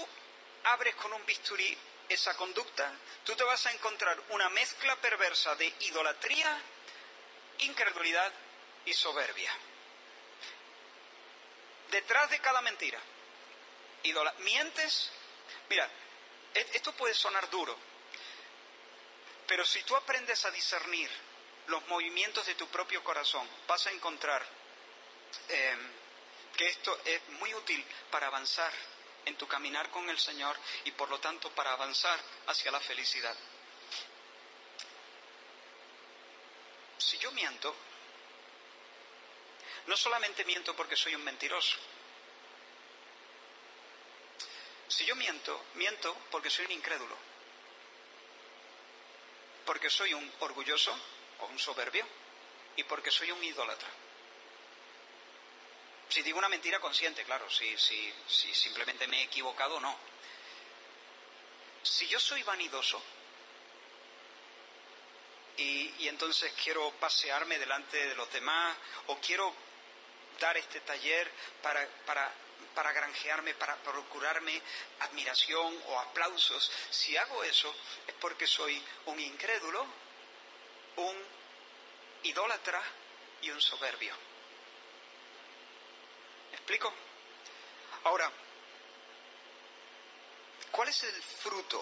abres con un bisturí esa conducta, tú te vas a encontrar una mezcla perversa de idolatría, incredulidad y soberbia. Detrás de cada mentira, mientes. Mira, esto puede sonar duro, pero si tú aprendes a discernir los movimientos de tu propio corazón, vas a encontrar em, que esto es muy útil para avanzar en tu caminar con el Señor y por lo tanto para avanzar hacia la felicidad. Si yo miento, no solamente miento porque soy un mentiroso. Si yo miento, miento porque soy un incrédulo. Porque soy un orgulloso o un soberbio y porque soy un idólatra. Si digo una mentira consciente, claro, si, si, si simplemente me he equivocado, no. Si yo soy vanidoso y, y entonces quiero pasearme delante de los demás o quiero dar este taller para, para, para granjearme, para procurarme admiración o aplausos, si hago eso es porque soy un incrédulo, un idólatra y un soberbio. ¿Me explico? Ahora, ¿cuál es el fruto?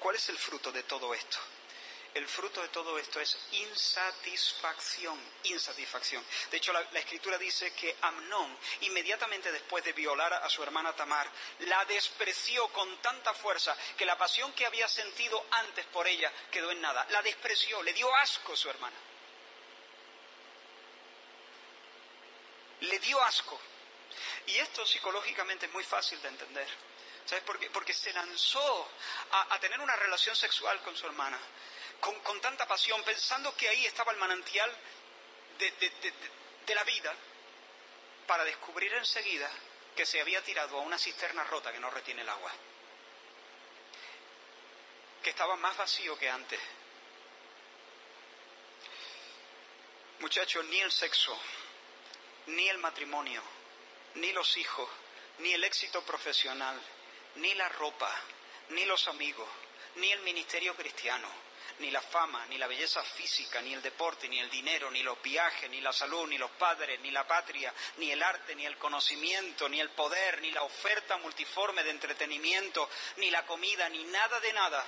¿Cuál es el fruto de todo esto? el fruto de todo esto es insatisfacción, insatisfacción. De hecho, la, escritura dice que Amnón, inmediatamente después de violar a su hermana Tamar, la despreció con tanta fuerza que la pasión que había sentido antes por ella quedó en nada. La despreció, le dio asco a su hermana. Le dio asco. Y esto psicológicamente es muy fácil de entender. ¿Sabes por qué? Porque se lanzó a tener una relación sexual con su hermana con, tanta pasión, pensando que ahí estaba el manantial de, la vida, para descubrir enseguida que se había tirado a una cisterna rota que no retiene el agua, que estaba más vacío que antes. Muchachos, ni el sexo, ni el matrimonio, ni los hijos, ni el éxito profesional, ni la ropa, ni los amigos, ni el ministerio cristiano, ni la fama, ni la belleza física, ni el deporte, ni el dinero, ni los viajes, ni la salud, ni los padres, ni la patria, ni el arte, ni el conocimiento, ni el poder, ni la oferta multiforme de entretenimiento, ni la comida, ni nada de nada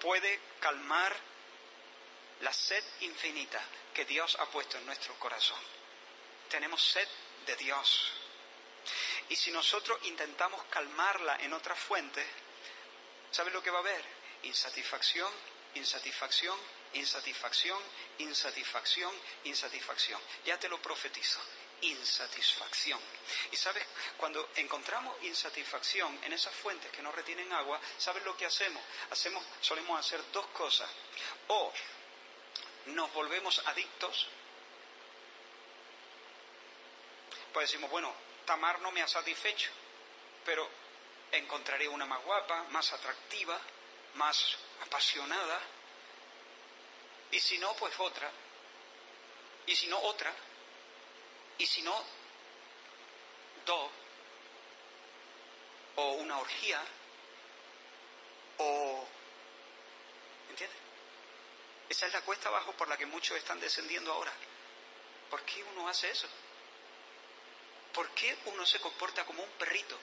puede calmar la sed infinita que Dios ha puesto en nuestro corazón. Tenemos sed de Dios. Y si nosotros intentamos calmarla en otra fuente, ¿sabes lo que va a haber? Insatisfacción, insatisfacción, insatisfacción, insatisfacción, insatisfacción. Ya te lo profetizo, insatisfacción. Y sabes, cuando encontramos insatisfacción en esas fuentes que no retienen agua, ¿sabes lo que hacemos? Hacemos, solemos hacer dos cosas. O nos volvemos adictos, pues decimos, bueno, Tamar no me ha satisfecho, pero encontraré una más guapa, más atractiva, más apasionada, y si no, pues otra, y si no, otra, y si no, dos, o una orgía, o... ¿Entiendes? Esa es la cuesta abajo por la que muchos están descendiendo ahora. ¿Por qué uno hace eso? ¿Por qué uno se comporta como un perrito?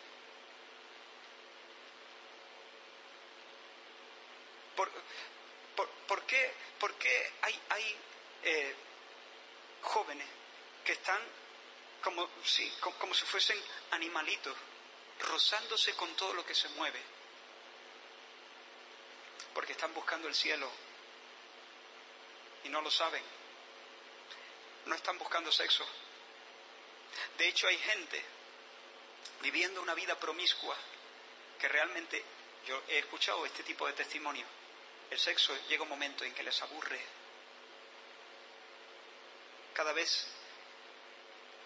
¿Por, qué, hay, eh, jóvenes que están como, si fuesen animalitos, rozándose con todo lo que se mueve? Porque están buscando el cielo y no lo saben. No están buscando sexo. De hecho, hay gente viviendo una vida promiscua que realmente, yo he escuchado este tipo de testimonio, el sexo llega un momento en que les aburre. Cada vez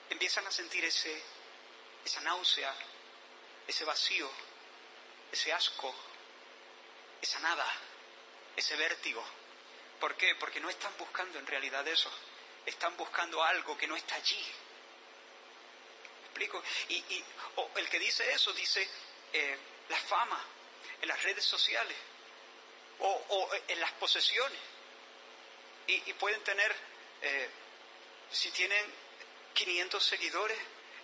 empiezan a sentir ese, esa náusea, ese vacío, ese asco, esa nada, ese vértigo. ¿Por qué? Porque no están buscando en realidad eso. Están buscando algo que no está allí. ¿Me explico? Y, el que dice eso dice eh, la fama en las redes sociales o, en las posesiones. Y, pueden tener, eh, si tienen 500 seguidores,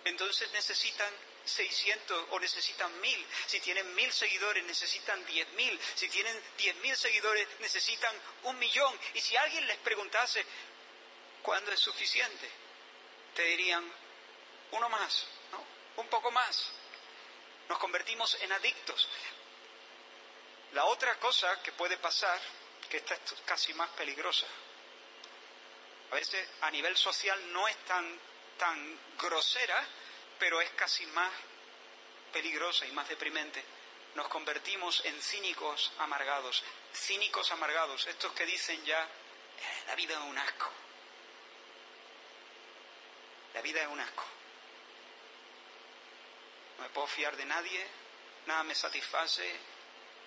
entonces necesitan 600 o necesitan 1000. Si tienen 1000 seguidores necesitan 10.000. Si tienen 10.000 seguidores necesitan un millón. Y si alguien les preguntase, ¿cuándo es suficiente? Te dirían, uno más, ¿no? Un poco más. Nos convertimos en adictos. La otra cosa que puede pasar, que esta es casi más peligrosa, a veces a nivel social no es tan, tan grosera, pero es casi más peligrosa y más deprimente. Nos convertimos en cínicos amargados, cínicos amargados, estos que dicen ya, eh, la vida es un asco. La vida es un asco. No me puedo fiar de nadie, nada me satisface.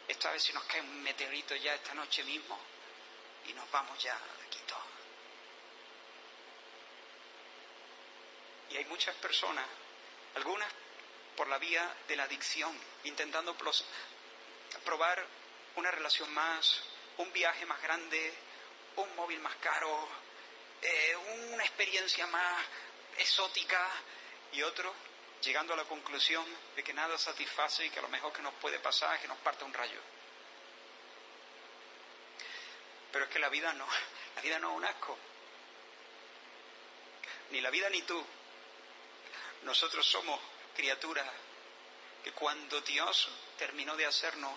Esta vez si nos cae un meteorito ya esta noche mismo y nos vamos ya de todos. Y hay muchas personas, algunas por la vía de la adicción, intentando probar una relación más, un viaje más grande, un móvil más caro, eh, una experiencia más exótica y otro llegando a la conclusión de que nada satisface y que lo mejor que nos puede pasar es que nos parta un rayo. Pero es que la vida no, la vida no es un asco. Ni la vida ni tú. Nosotros somos criaturas que cuando Dios terminó de hacernos,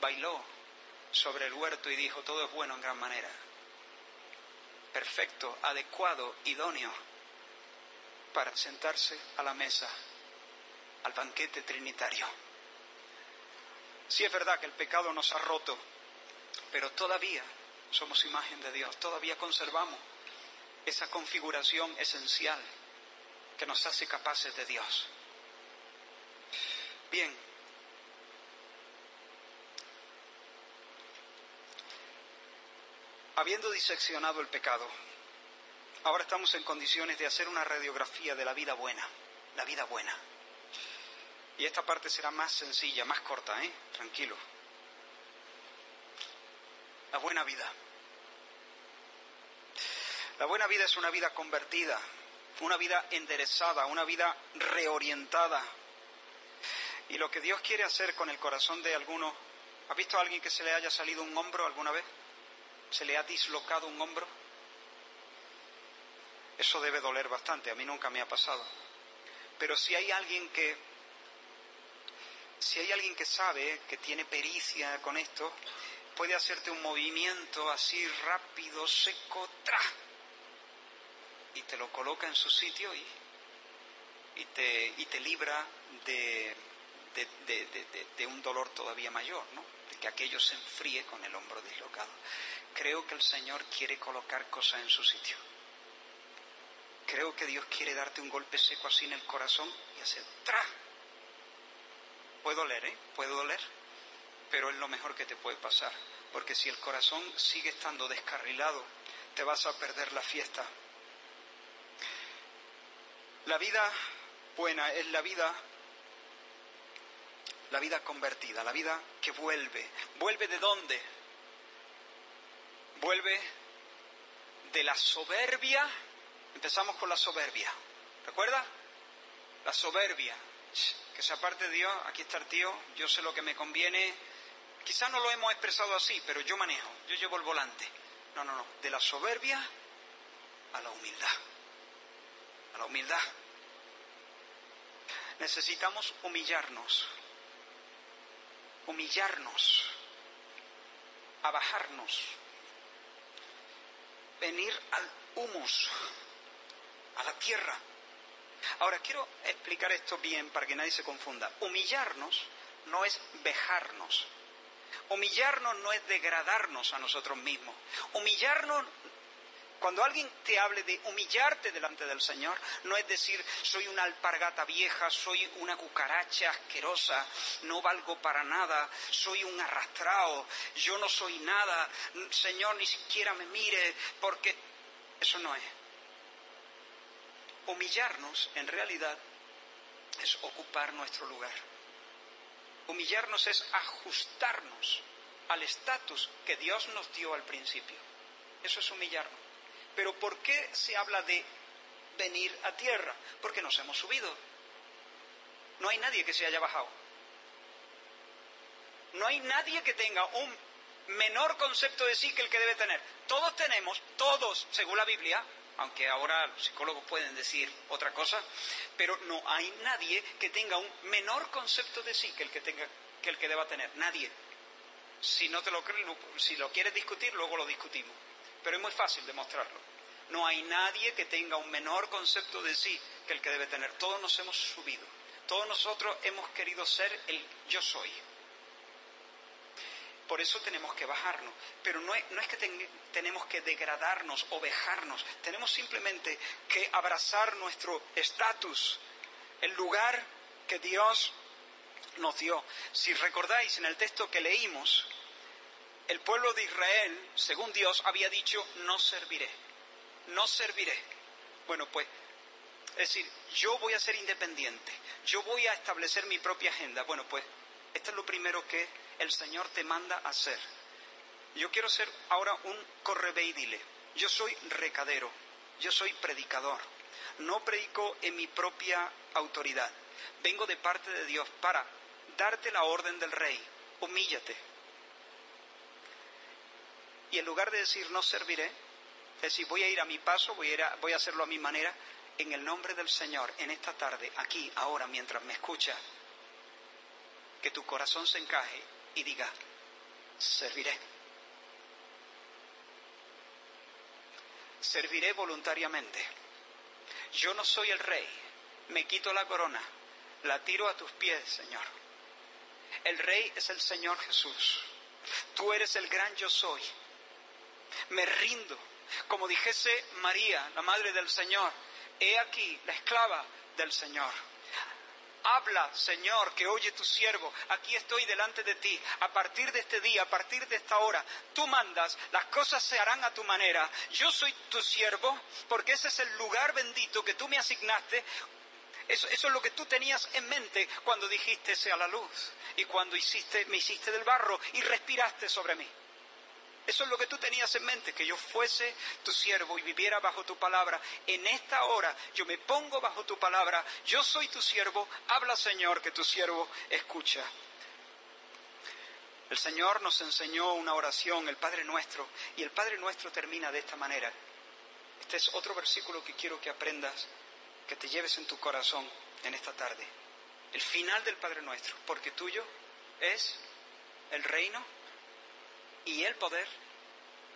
bailó sobre el huerto y dijo, todo es bueno en gran manera. Perfecto, adecuado, idóneo para sentarse a la mesa, al banquete trinitario. Sí es verdad que el pecado nos ha roto, pero todavía somos imagen de Dios, todavía conservamos esa configuración esencial que nos hace capaces de Dios. Bien, habiendo diseccionado el pecado, Ahora estamos en condiciones de hacer una radiografía de la vida buena, la vida buena. Y esta parte será más sencilla, más corta, ¿eh? Tranquilo. La buena vida. La buena vida es una vida convertida, una vida enderezada, una vida reorientada. Y lo que Dios quiere hacer con el corazón de alguno, ¿ha visto a alguien que se le haya salido un hombro alguna vez? ¿Se le ha dislocado un hombro? Eso debe doler bastante, a mí nunca me ha pasado. Pero si hay alguien que si hay alguien que sabe, que tiene pericia con esto, puede hacerte un movimiento así rápido, seco, tra, y te lo coloca en su sitio y, y, te, y te libra de, de, un dolor todavía mayor, ¿no? de que aquello se enfríe con el hombro dislocado. Creo que el Señor quiere colocar cosas en su sitio. Creo que Dios quiere darte un golpe seco así en el corazón y hacer ¡tra! Puede doler, ¿eh? Puede doler, pero es lo mejor que te puede pasar, porque si el corazón sigue estando descarrilado, te vas a perder la fiesta. La vida buena es la vida la vida convertida, la vida que vuelve. ¿Vuelve de dónde? Vuelve de la soberbia Empezamos con la soberbia. ¿Recuerda? La soberbia. Que se aparte de Dios, aquí está el tío, yo sé lo que me conviene. Quizás no lo hemos expresado así, pero yo manejo, yo llevo el volante. No, no, no. De la soberbia a la humildad. A la humildad. Necesitamos humillarnos. Humillarnos. A bajarnos. Venir al humus a la tierra. Ahora, quiero explicar esto bien para que nadie se confunda. Humillarnos no es vejarnos. Humillarnos no es degradarnos a nosotros mismos. Humillarnos, cuando alguien te hable de humillarte delante del Señor, no es decir, soy una alpargata vieja, soy una cucaracha asquerosa, no valgo para nada, soy un arrastrado, yo no soy nada, Señor, ni siquiera me mire, porque eso no es. Humillarnos, en realidad, es ocupar nuestro lugar. Humillarnos es ajustarnos al estatus que Dios nos dio al principio. Eso es humillarnos. Pero ¿por qué se habla de venir a tierra? Porque nos hemos subido. no hay nadie que se haya bajado. No hay nadie que tenga un menor concepto de sí que el que debe tener. Todos tenemos, todos, según la Biblia, aunque ahora los psicólogos pueden decir otra cosa, pero no hay nadie que tenga un menor concepto de sí que el que tenga que el que deba tener, nadie. Si no te lo si lo quieres discutir, luego lo discutimos. Pero es muy fácil demostrarlo. No hay nadie que tenga un menor concepto de sí que el que debe tener. Todos nos hemos subido. Todos nosotros hemos querido ser el yo soy. Por eso tenemos que bajarnos. Pero no es, que tenemos que degradarnos o vejarnos. Tenemos simplemente que abrazar nuestro estatus, el lugar que Dios nos dio. Si recordáis en el texto que leímos, el pueblo de Israel, según Dios, había dicho, no serviré, no serviré. Bueno, pues, es decir, yo voy a ser independiente, yo voy a establecer mi propia agenda. Bueno, pues, esto es lo primero que el Señor te manda a hacer. Yo quiero ser ahora un correveidile. Yo soy recadero, yo soy predicador. No predico en mi propia autoridad. Vengo de parte de Dios para darte la orden del rey. Humíllate. Y en lugar de decir no serviré, es decir, voy a ir a mi paso, voy a, voy a hacerlo a mi manera, en el nombre del Señor, en esta tarde, aquí, ahora, mientras me escucha, que tu corazón se encaje y diga, serviré. Serviré voluntariamente. Yo no soy el rey, me quito la corona, la tiro a tus pies, Señor. El rey es el Señor Jesús. Tú eres el gran yo soy. Me rindo. Como dijese María, la madre del Señor, he aquí la esclava del Señor. Habla, Señor, que oye tu siervo. Aquí estoy delante de ti. A partir de este día, a partir de esta hora, tú mandas, las cosas se harán a tu manera. Yo soy tu siervo, porque ese es el lugar bendito que tú me asignaste. Eso, es lo que tú tenías en mente cuando dijiste sea la luz y cuando hiciste, me hiciste del barro y respiraste sobre mí. Eso es lo que tú tenías en mente, que yo fuese tu siervo y viviera bajo tu palabra. En esta hora yo me pongo bajo tu palabra, yo soy tu siervo, habla Señor, que tu siervo escucha. El Señor nos enseñó una oración, el Padre Nuestro, y el Padre Nuestro termina de esta manera. Este es otro versículo que quiero que aprendas, que te lleves en tu corazón en esta tarde. El final del Padre Nuestro, porque tuyo es el reino y el poder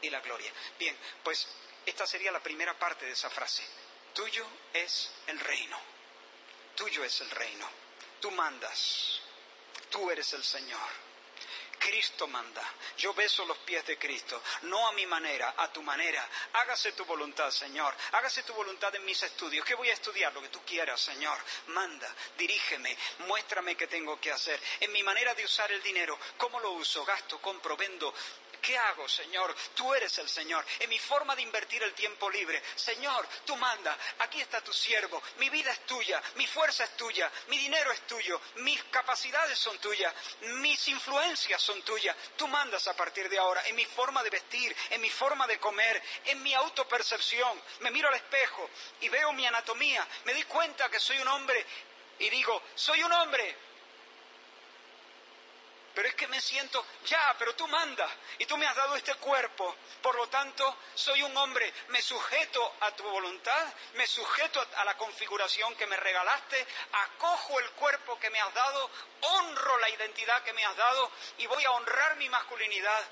y la gloria. Bien, pues esta sería la primera parte de esa frase. Tuyo es el reino. Tuyo es el reino. Tú mandas. Tú eres el Señor. Cristo manda. Yo beso los pies de Cristo, no a mi manera, a tu manera. Hágase tu voluntad, Señor. Hágase tu voluntad en mis estudios. ¿Qué voy a estudiar? Lo que tú quieras, Señor. Manda, dirígeme, muéstrame qué tengo que hacer. En mi manera de usar el dinero, ¿cómo lo uso? Gasto, compro, vendo, ¿Qué hago, Señor? Tú eres el Señor. En mi forma de invertir el tiempo libre, Señor, tú manda. Aquí está tu siervo. Mi vida es tuya. Mi fuerza es tuya. Mi dinero es tuyo. Mis capacidades son tuyas. Mis influencias son tuyas. Tú mandas a partir de ahora. En mi forma de vestir, en mi forma de comer, en mi autopercepción. Me miro al espejo y veo mi anatomía. Me di cuenta que soy un hombre y digo, soy un hombre pero es que me siento, ya, pero tú mandas y tú me has dado este cuerpo, por lo tanto soy un hombre, me sujeto a tu voluntad, me sujeto a la configuración que me regalaste, acojo el cuerpo que me has dado, honro la identidad que me has dado y voy a honrar mi masculinidad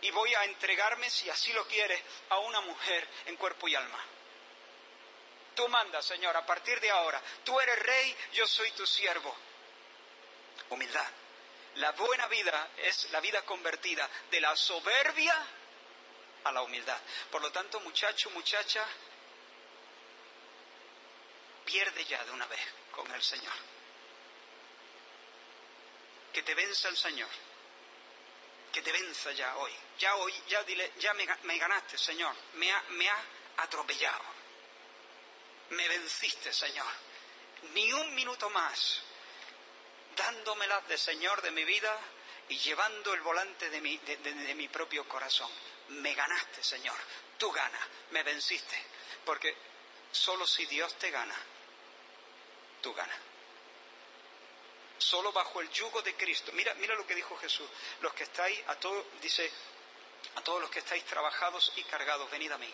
y voy a entregarme, si así lo quieres, a una mujer en cuerpo y alma. Tú mandas, Señor, a partir de ahora, tú eres rey, yo soy tu siervo. Humildad. La buena vida es la vida convertida de la soberbia a la humildad. Por lo tanto, muchacho, muchacha, pierde ya de una vez con el Señor. Que te venza el Señor. Que te venza ya hoy. Ya hoy, ya dile, ya me, ganaste, Señor. Me ha, atropellado. Me venciste, Señor. Ni un minuto más dándomelas de Señor de mi vida y llevando el volante de mi, de, mi propio corazón. Me ganaste, Señor. Tú ganas, me venciste. Porque solo si Dios te gana, tú ganas. solo bajo el yugo de Cristo. Mira, mira lo que dijo Jesús. Los que estáis, a todos, dice, a todos los que estáis trabajados y cargados, venid a mí,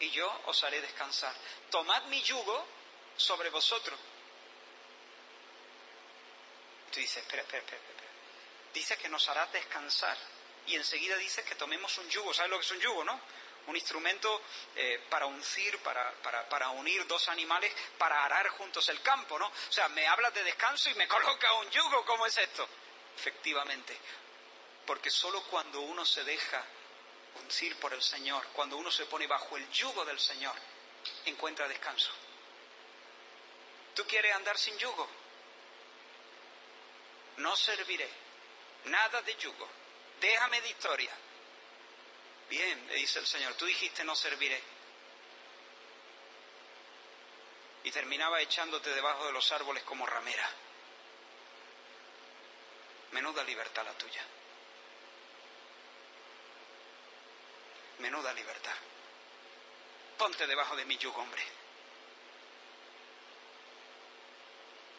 y yo os haré descansar. Tomad mi yugo sobre vosotros. Tú dices, espera, espera, espera, espera. Dice que nos hará descansar. Y enseguida dice que tomemos un yugo. ¿Sabes lo que es un yugo, no? un instrumento eh, para uncir, para, para, unir dos animales, para arar juntos el campo, ¿no? O sea, me hablas de descanso y me coloca un yugo, ¿cómo es esto? Efectivamente, porque solo cuando uno se deja uncir por el Señor, cuando uno se pone bajo el yugo del Señor, encuentra descanso. ¿Tú quieres andar sin yugo? No serviré. Nada de yugo. Déjame de historia. Bien, le dice el Señor, tú dijiste no serviré. Y terminaba echándote debajo de los árboles como ramera. Menuda libertad la tuya. Menuda libertad. Ponte debajo de mi yugo, hombre.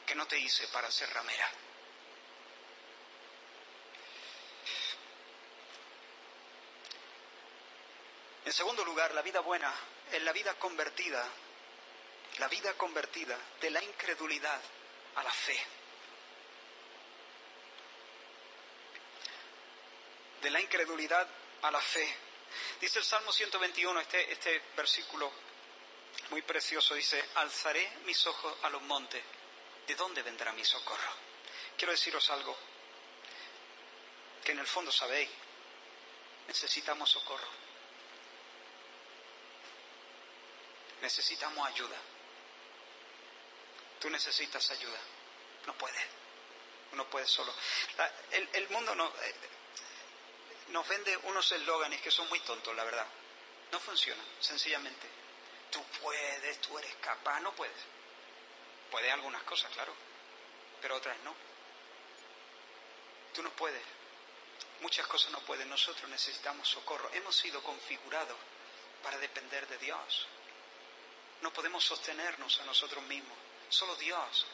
Que no te hice para ser ramera. En segundo lugar, la vida buena es la vida convertida, la vida convertida de la incredulidad a la fe. De la incredulidad a la fe. Dice el Salmo 121, este, este versículo muy precioso, dice, alzaré mis ojos a los montes, ¿de dónde vendrá mi socorro? Quiero deciros algo, que en el fondo sabéis, necesitamos socorro. Necesitamos ayuda. Tú necesitas ayuda. No puedes. No puedes solo. el, mundo no, eh, nos vende unos eslóganes que son muy tontos, la verdad. No funciona, sencillamente. Tú puedes, tú eres capaz, no puedes. Puedes algunas cosas, claro, pero otras no. Tú no puedes. Muchas cosas no pueden. Nosotros necesitamos socorro. Hemos sido configurados para depender de Dios. No podemos sostenernos a nosotros mismos. Solo Dios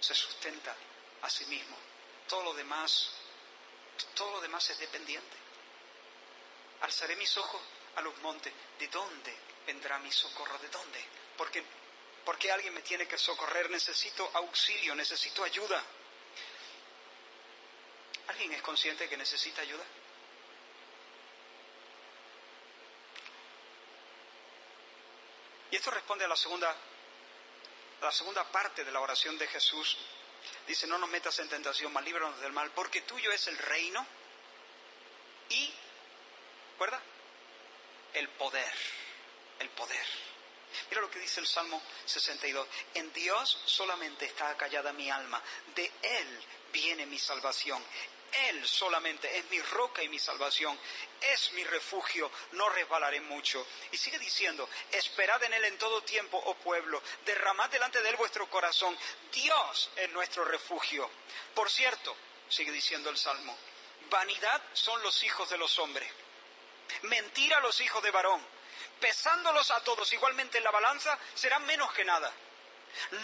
se sustenta a sí mismo. Todo lo demás, todo lo demás es dependiente. Alzaré mis ojos a los montes. ¿De dónde vendrá mi socorro? ¿De dónde? Porque, porque alguien me tiene que socorrer. Necesito auxilio, necesito ayuda. ¿Alguien es consciente que necesita ayuda? Esto responde a la segunda, la segunda parte de la oración de Jesús. Dice, no nos metas en tentación, mas líbranos del mal, porque tuyo es el reino y, ¿recuerda? El poder, el poder. Mira lo que dice el Salmo 62. En Dios solamente está callada mi alma, de Él viene mi salvación. Él solamente es mi roca y mi salvación, es mi refugio, no resbalaré mucho. Y sigue diciendo, esperad en Él en todo tiempo, oh pueblo, derramad delante de Él vuestro corazón, Dios es nuestro refugio. Por cierto, sigue diciendo el Salmo, vanidad son los hijos de los hombres, mentira los hijos de varón, pesándolos a todos igualmente en la balanza, serán menos que nada.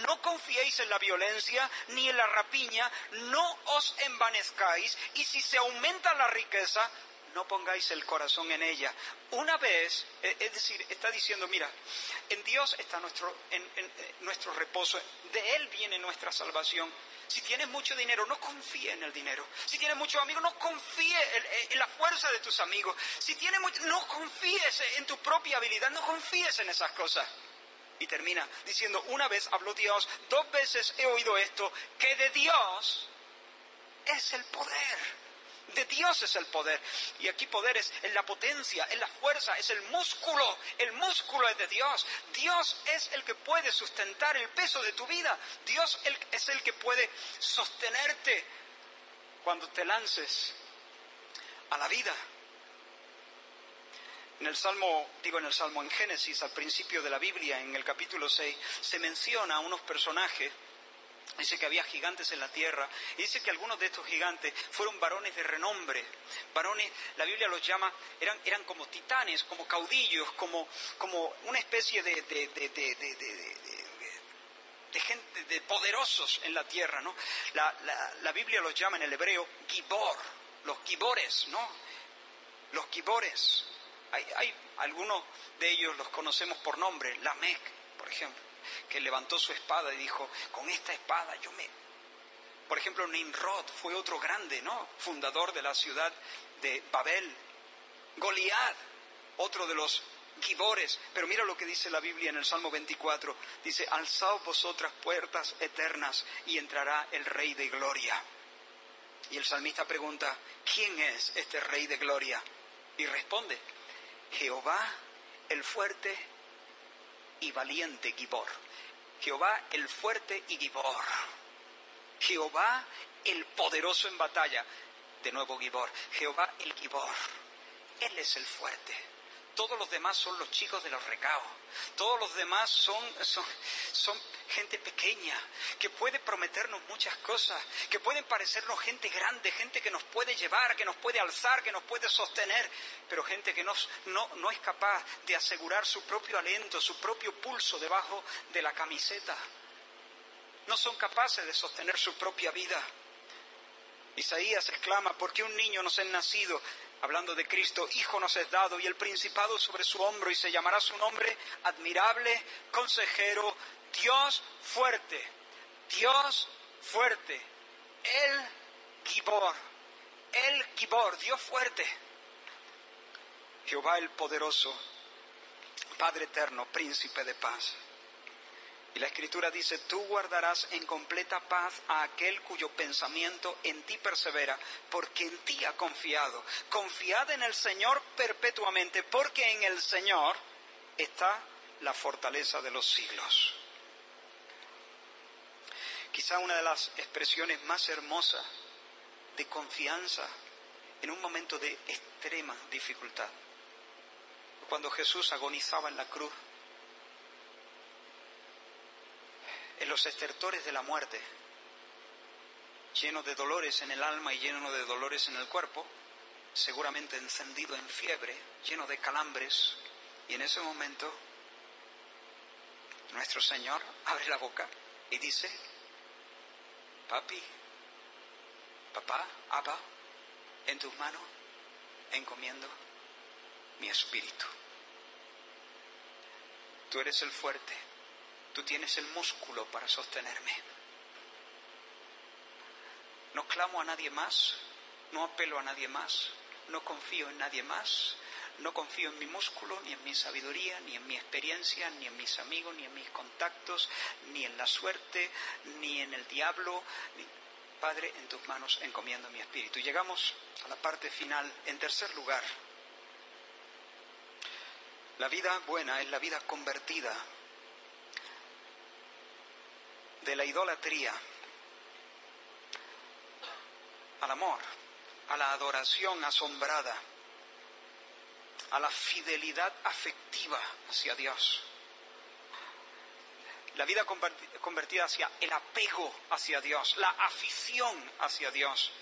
No confiéis en la violencia ni en la rapiña, no os envanezcáis, y si se aumenta la riqueza, no pongáis el corazón en ella. Una vez, e, es decir, está diciendo, mira, en Dios está nuestro, en, eh, nuestro reposo, de Él viene nuestra salvación. Si tienes mucho dinero, no confíe en el dinero. Si tienes muchos amigos, no confíe en, la fuerza de tus amigos. Si tienes no confíes en tu propia habilidad, no confíes en esas cosas. Y termina diciendo, una vez habló Dios, dos veces he oído esto, que de Dios es el poder. De Dios es el poder. Y aquí poder es en la potencia, en la fuerza, es el músculo. El músculo es de Dios. Dios es el que puede sustentar el peso de tu vida. Dios es el que puede sostenerte cuando te lances a la vida. En el Salmo, digo en el Salmo, en Génesis, al principio de la Biblia, en el capítulo 6, se menciona a unos personajes Dice que había gigantes en la tierra y dice que algunos de estos gigantes fueron varones de renombre. Varones, la Biblia los llama, eran, eran como titanes, como caudillos, como, como una especie de, de, de, de gente, de, poderosos en la tierra, ¿no? La, Biblia los llama en el hebreo gibor, los gibores, ¿no? Los gibores. Hay, algunos de ellos los conocemos por nombre, Lamec, por ejemplo, que levantó su espada y dijo, con esta espada yo me... Por ejemplo, Nimrod fue otro grande, ¿no? Fundador de la ciudad de Babel. Goliat, otro de los gibores. Pero mira lo que dice la Biblia en el Salmo 24. Dice, alzaos vosotras puertas eternas y entrará el Rey de Gloria. Y el salmista pregunta, ¿quién es este Rey de Gloria? Y responde, Jehová el fuerte y valiente Gibor. Jehová el fuerte y Gibor. Jehová el poderoso en batalla. De nuevo Gibor. Jehová el Gibor. Él es el fuerte. Todos los demás son los chicos de los recaos. Todos los demás son, son, gente pequeña, que puede prometernos muchas cosas, que pueden parecernos gente grande, gente que nos puede llevar, que nos puede alzar, que nos puede sostener, pero gente que no, no es capaz de asegurar su propio aliento, su propio pulso debajo de la camiseta. No son capaces de sostener su propia vida. Isaías exclama, ¿por qué un niño nos ha nacido? Hablando de Cristo, Hijo nos es dado y el principado sobre su hombro y se llamará su nombre admirable, consejero, Dios fuerte, Dios fuerte, el Gibor, el Gibor, Dios fuerte, Jehová el poderoso, Padre eterno, príncipe de paz. Y la escritura dice, tú guardarás en completa paz a aquel cuyo pensamiento en ti persevera, porque en ti ha confiado. Confiad en el Señor perpetuamente, porque en el Señor está la fortaleza de los siglos. Quizá una de las expresiones más hermosas de confianza en un momento de extrema dificultad. Cuando Jesús agonizaba en la cruz, en los estertores de la muerte, lleno de dolores en el alma y lleno de dolores en el cuerpo, seguramente encendido en fiebre, lleno de calambres, y en ese momento nuestro Señor abre la boca y dice, papi, papá, Abba, en tus manos encomiendo mi espíritu. Tú eres el fuerte, Tú tienes el músculo para sostenerme. No clamo a nadie más, no apelo a nadie más, no confío en nadie más, no confío en mi músculo, ni en mi sabiduría, ni en mi experiencia, ni en mis amigos, ni en mis contactos, ni en la suerte, ni en el diablo. Padre, en tus manos encomiendo mi espíritu. Llegamos a la parte final. En tercer lugar, la vida buena es la vida convertida de la idolatría al amor, a la adoración asombrada, a la fidelidad afectiva hacia Dios. La vida convertida hacia el apego hacia Dios, la afición hacia Dios,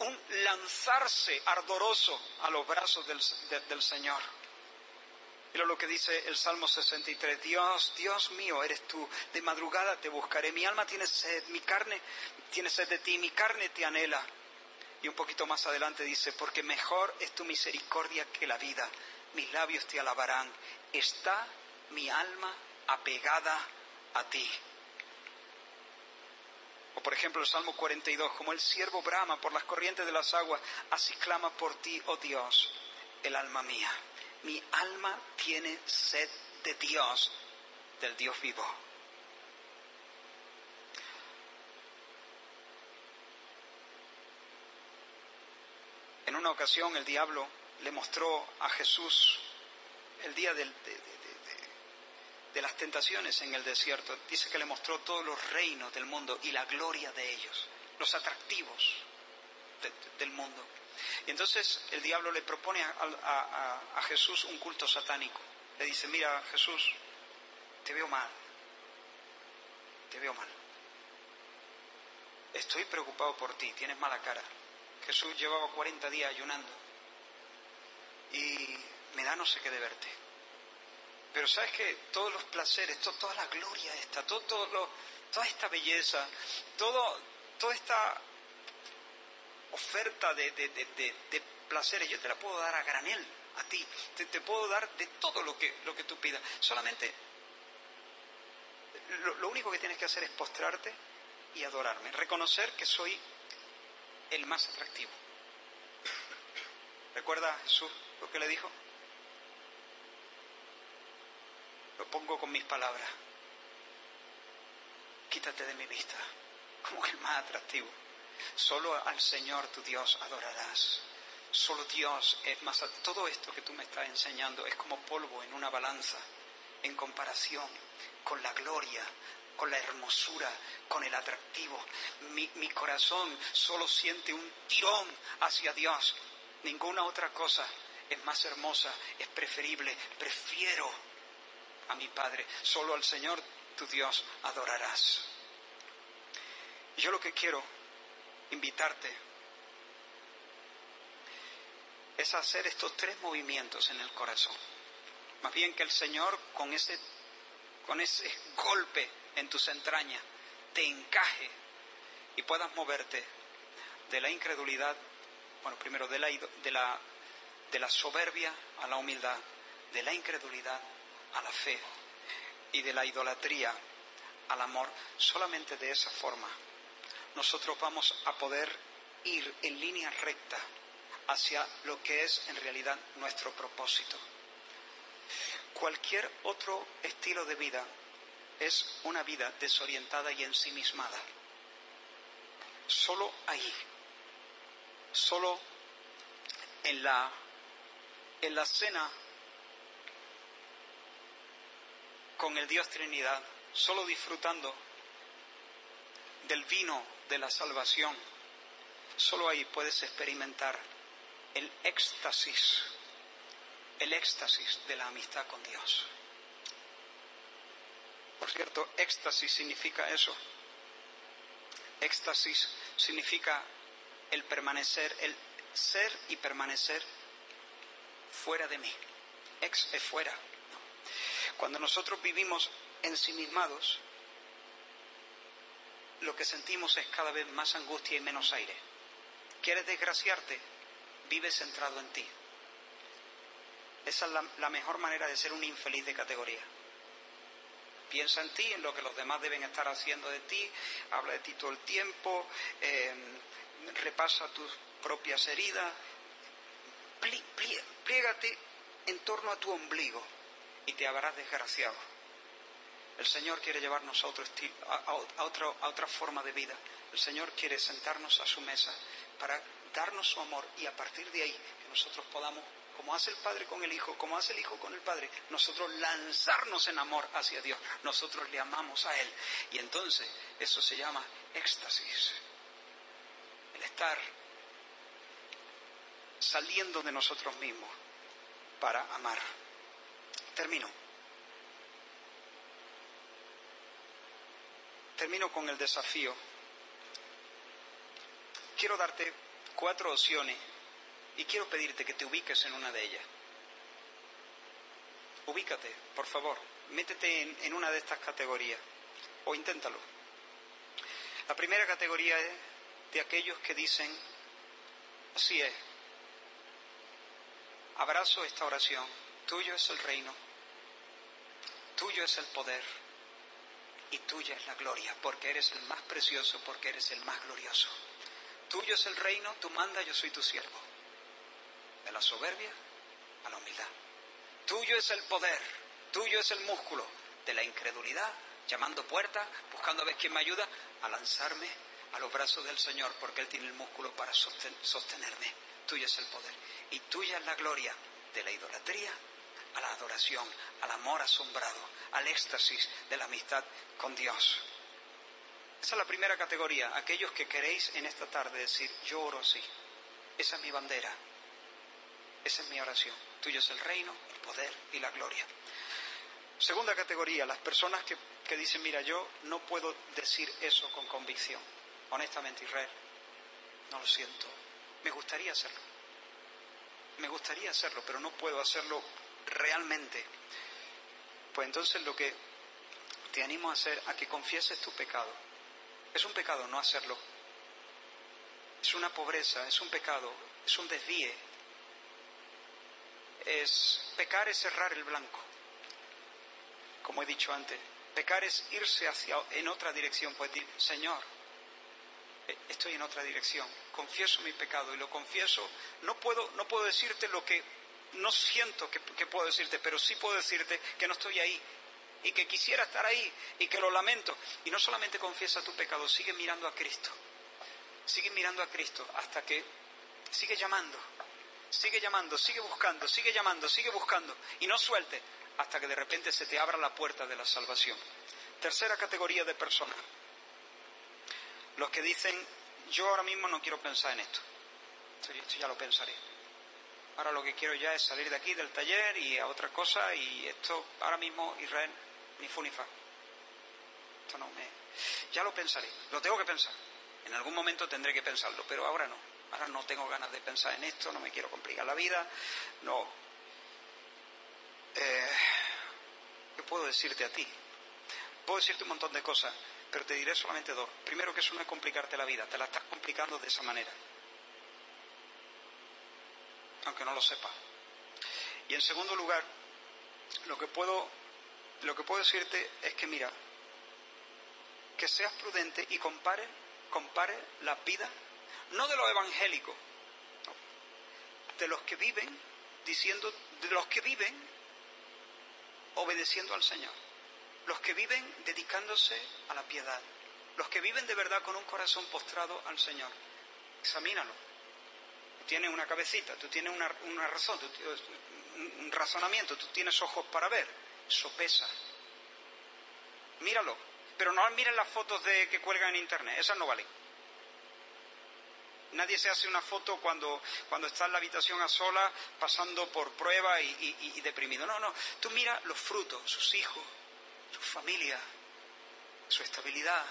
un lanzarse ardoroso a los brazos del, Señor. Mira lo que dice el Salmo 63. Dios, Dios mío, eres tú. De madrugada te buscaré. Mi alma tiene sed, mi carne tiene sed de ti, mi carne te anhela. Y un poquito más adelante dice, porque mejor es tu misericordia que la vida. Mis labios te alabarán. Está mi alma apegada a ti. O por ejemplo el Salmo 42, como el siervo brama por las corrientes de las aguas, así clama por ti, oh Dios, el alma mía mi alma tiene sed de Dios, del Dios vivo. En una ocasión el diablo le mostró a Jesús el día de, las tentaciones en el desierto. Dice que le mostró todos los reinos del mundo y la gloria de ellos, los atractivos del mundo. Y entonces el diablo le propone a, Jesús un culto satánico. Le dice, mira Jesús, te veo mal, te veo mal. Estoy preocupado por ti, tienes mala cara. Jesús llevaba 40 días ayunando y me da no sé qué de verte. Pero sabes que todos los placeres, toda la gloria esta, todo, toda esta belleza, todo, toda esta oferta de, de, placeres, yo te la puedo dar a granel a ti, te, puedo dar de todo lo que, lo que tú pidas. Solamente lo, único que tienes que hacer es postrarte y adorarme, reconocer que soy el más atractivo. ¿Recuerda Jesús lo que le dijo? Lo pongo con mis palabras. Quítate de mi vista, como el más atractivo. Solo al Señor tu Dios adorarás. Solo Dios es más... Todo esto que tú me estás enseñando es como polvo en una balanza en comparación con la gloria, con la hermosura, con el atractivo. Mi, corazón solo siente un tirón hacia Dios. Ninguna otra cosa es más hermosa, es preferible. Prefiero a mi Padre. Solo al Señor tu Dios adorarás. yo lo que quiero invitarte es hacer estos tres movimientos en el corazón. Más bien que el Señor con ese, con ese golpe en tus entrañas te encaje y puedas moverte de la incredulidad, bueno, primero de la, de la, de la soberbia a la humildad, de la incredulidad a la fe y de la idolatría al amor. Solamente de esa forma nosotros vamos a poder ir en línea recta hacia lo que es en realidad nuestro propósito. Cualquier otro estilo de vida es una vida desorientada y ensimismada. Solo ahí, solo en la, en la cena con el Dios Trinidad, solo disfrutando del vino de la salvación, solo ahí puedes experimentar el éxtasis el éxtasis de la amistad con Dios. Por cierto, éxtasis significa eso. Éxtasis significa el permanecer, el ser y permanecer fuera de mí. Ex es fuera. Cuando nosotros vivimos ensimismados, lo que sentimos es cada vez más angustia y menos aire. ¿Quieres desgraciarte? Vive centrado en ti. Esa es la, mejor manera de ser un infeliz de categoría. Piensa en ti, en lo que los demás deben estar haciendo de ti, habla de ti todo el tiempo, eh, repasa tus propias heridas, pliégate en torno a tu ombligo y te habrás desgraciado. El Señor quiere llevarnos a, otro estilo, a, otra forma de vida. El Señor quiere sentarnos a su mesa para darnos su amor y a partir de ahí que nosotros podamos como hace el Padre con el Hijo, como hace el Hijo con el Padre, nosotros lanzarnos en amor hacia Dios, nosotros le amamos a Él. Y entonces eso se llama éxtasis, el estar saliendo de nosotros mismos para amar. Termino. Termino con el desafío. Quiero darte cuatro opciones y quiero pedirte que te ubiques en una de ellas. Ubícate, por favor. Métete en, una de estas categorías o inténtalo. La primera categoría es de aquellos que dicen, así es, abrazo esta oración, tuyo es el reino, tuyo es el poder y tuya es la gloria, porque eres el más precioso, porque eres el más glorioso. Tuyo es el reino, tú manda, yo soy tu siervo de la soberbia a la humildad. Tuyo es el poder, tuyo es el músculo de la incredulidad, llamando puertas, buscando a ver quién me ayuda, a lanzarme a los brazos del Señor, porque Él tiene el músculo para sostenerme. Tuyo es el poder. Y tuya es la gloria de la idolatría a la adoración, al amor asombrado, al éxtasis de la amistad con Dios. Esa es la primera categoría, aquellos que queréis en esta tarde decir, yo oro así. Esa es mi bandera, esa es mi oración. Tuyo es el reino, el poder y la gloria. Segunda categoría, las personas que, dicen, mira, yo no puedo decir eso con convicción. Honestamente, Israel, no lo siento. Me gustaría hacerlo. Me gustaría hacerlo, pero no puedo hacerlo realmente. Pues entonces lo que te animo a hacer, a que confieses tu pecado. Es un pecado no hacerlo. Es una pobreza, es un pecado, es un desvíe. Es pecar es cerrar el blanco. Como he dicho antes, pecar es irse hacia en otra dirección, pues decir, Señor, eh, estoy en otra dirección, confieso mi pecado y lo confieso, no puedo, no puedo decirte lo que no siento que, puedo decirte, pero sí puedo decirte que no estoy ahí y que quisiera estar ahí y que lo lamento. Y no solamente confiesa tu pecado, sigue mirando a Cristo, sigue mirando a Cristo hasta que sigue llamando, sigue llamando, sigue buscando, sigue llamando, sigue buscando y no suelte hasta que de repente se te abra la puerta de la salvación. Tercera categoría de personas los que dicen, yo ahora mismo no quiero pensar en esto, esto, ya lo pensaré. Ahora lo que quiero ya es salir de aquí, del taller y a otra cosa, y esto ahora mismo Israel ni fu. Esto no me... Ya lo pensaré, lo tengo que pensar. En algún momento tendré que pensarlo, pero ahora no. Ahora no tengo ganas de pensar en esto, no me quiero complicar la vida, no. Eh, ¿Qué puedo decirte a ti? Puedo decirte un montón de cosas, pero te diré solamente dos. Primero que eso no es complicarte la vida, te la estás complicando de esa manera. Aunque no lo sepas. Y en segundo lugar, lo que puedo, lo que puedo decirte es que mira, que seas prudente y compare, compare la vida, no de los evangélicos, de los que viven diciendo, de los que viven obedeciendo al Señor los que viven dedicándose a la piedad, los que viven de verdad con un corazón postrado al Señor. Tú tienes una cabecita, tú tienes una, razón, un razonamiento, tú tienes ojos para ver. Eso pesa. Míralo. Pero no miren las fotos de que cuelgan en internet, esas no valen. Nadie se hace una foto cuando, cuando está en la habitación a sola, pasando por prueba y, y deprimido. No, no. Tú mira los frutos, sus hijos, su familia, su estabilidad.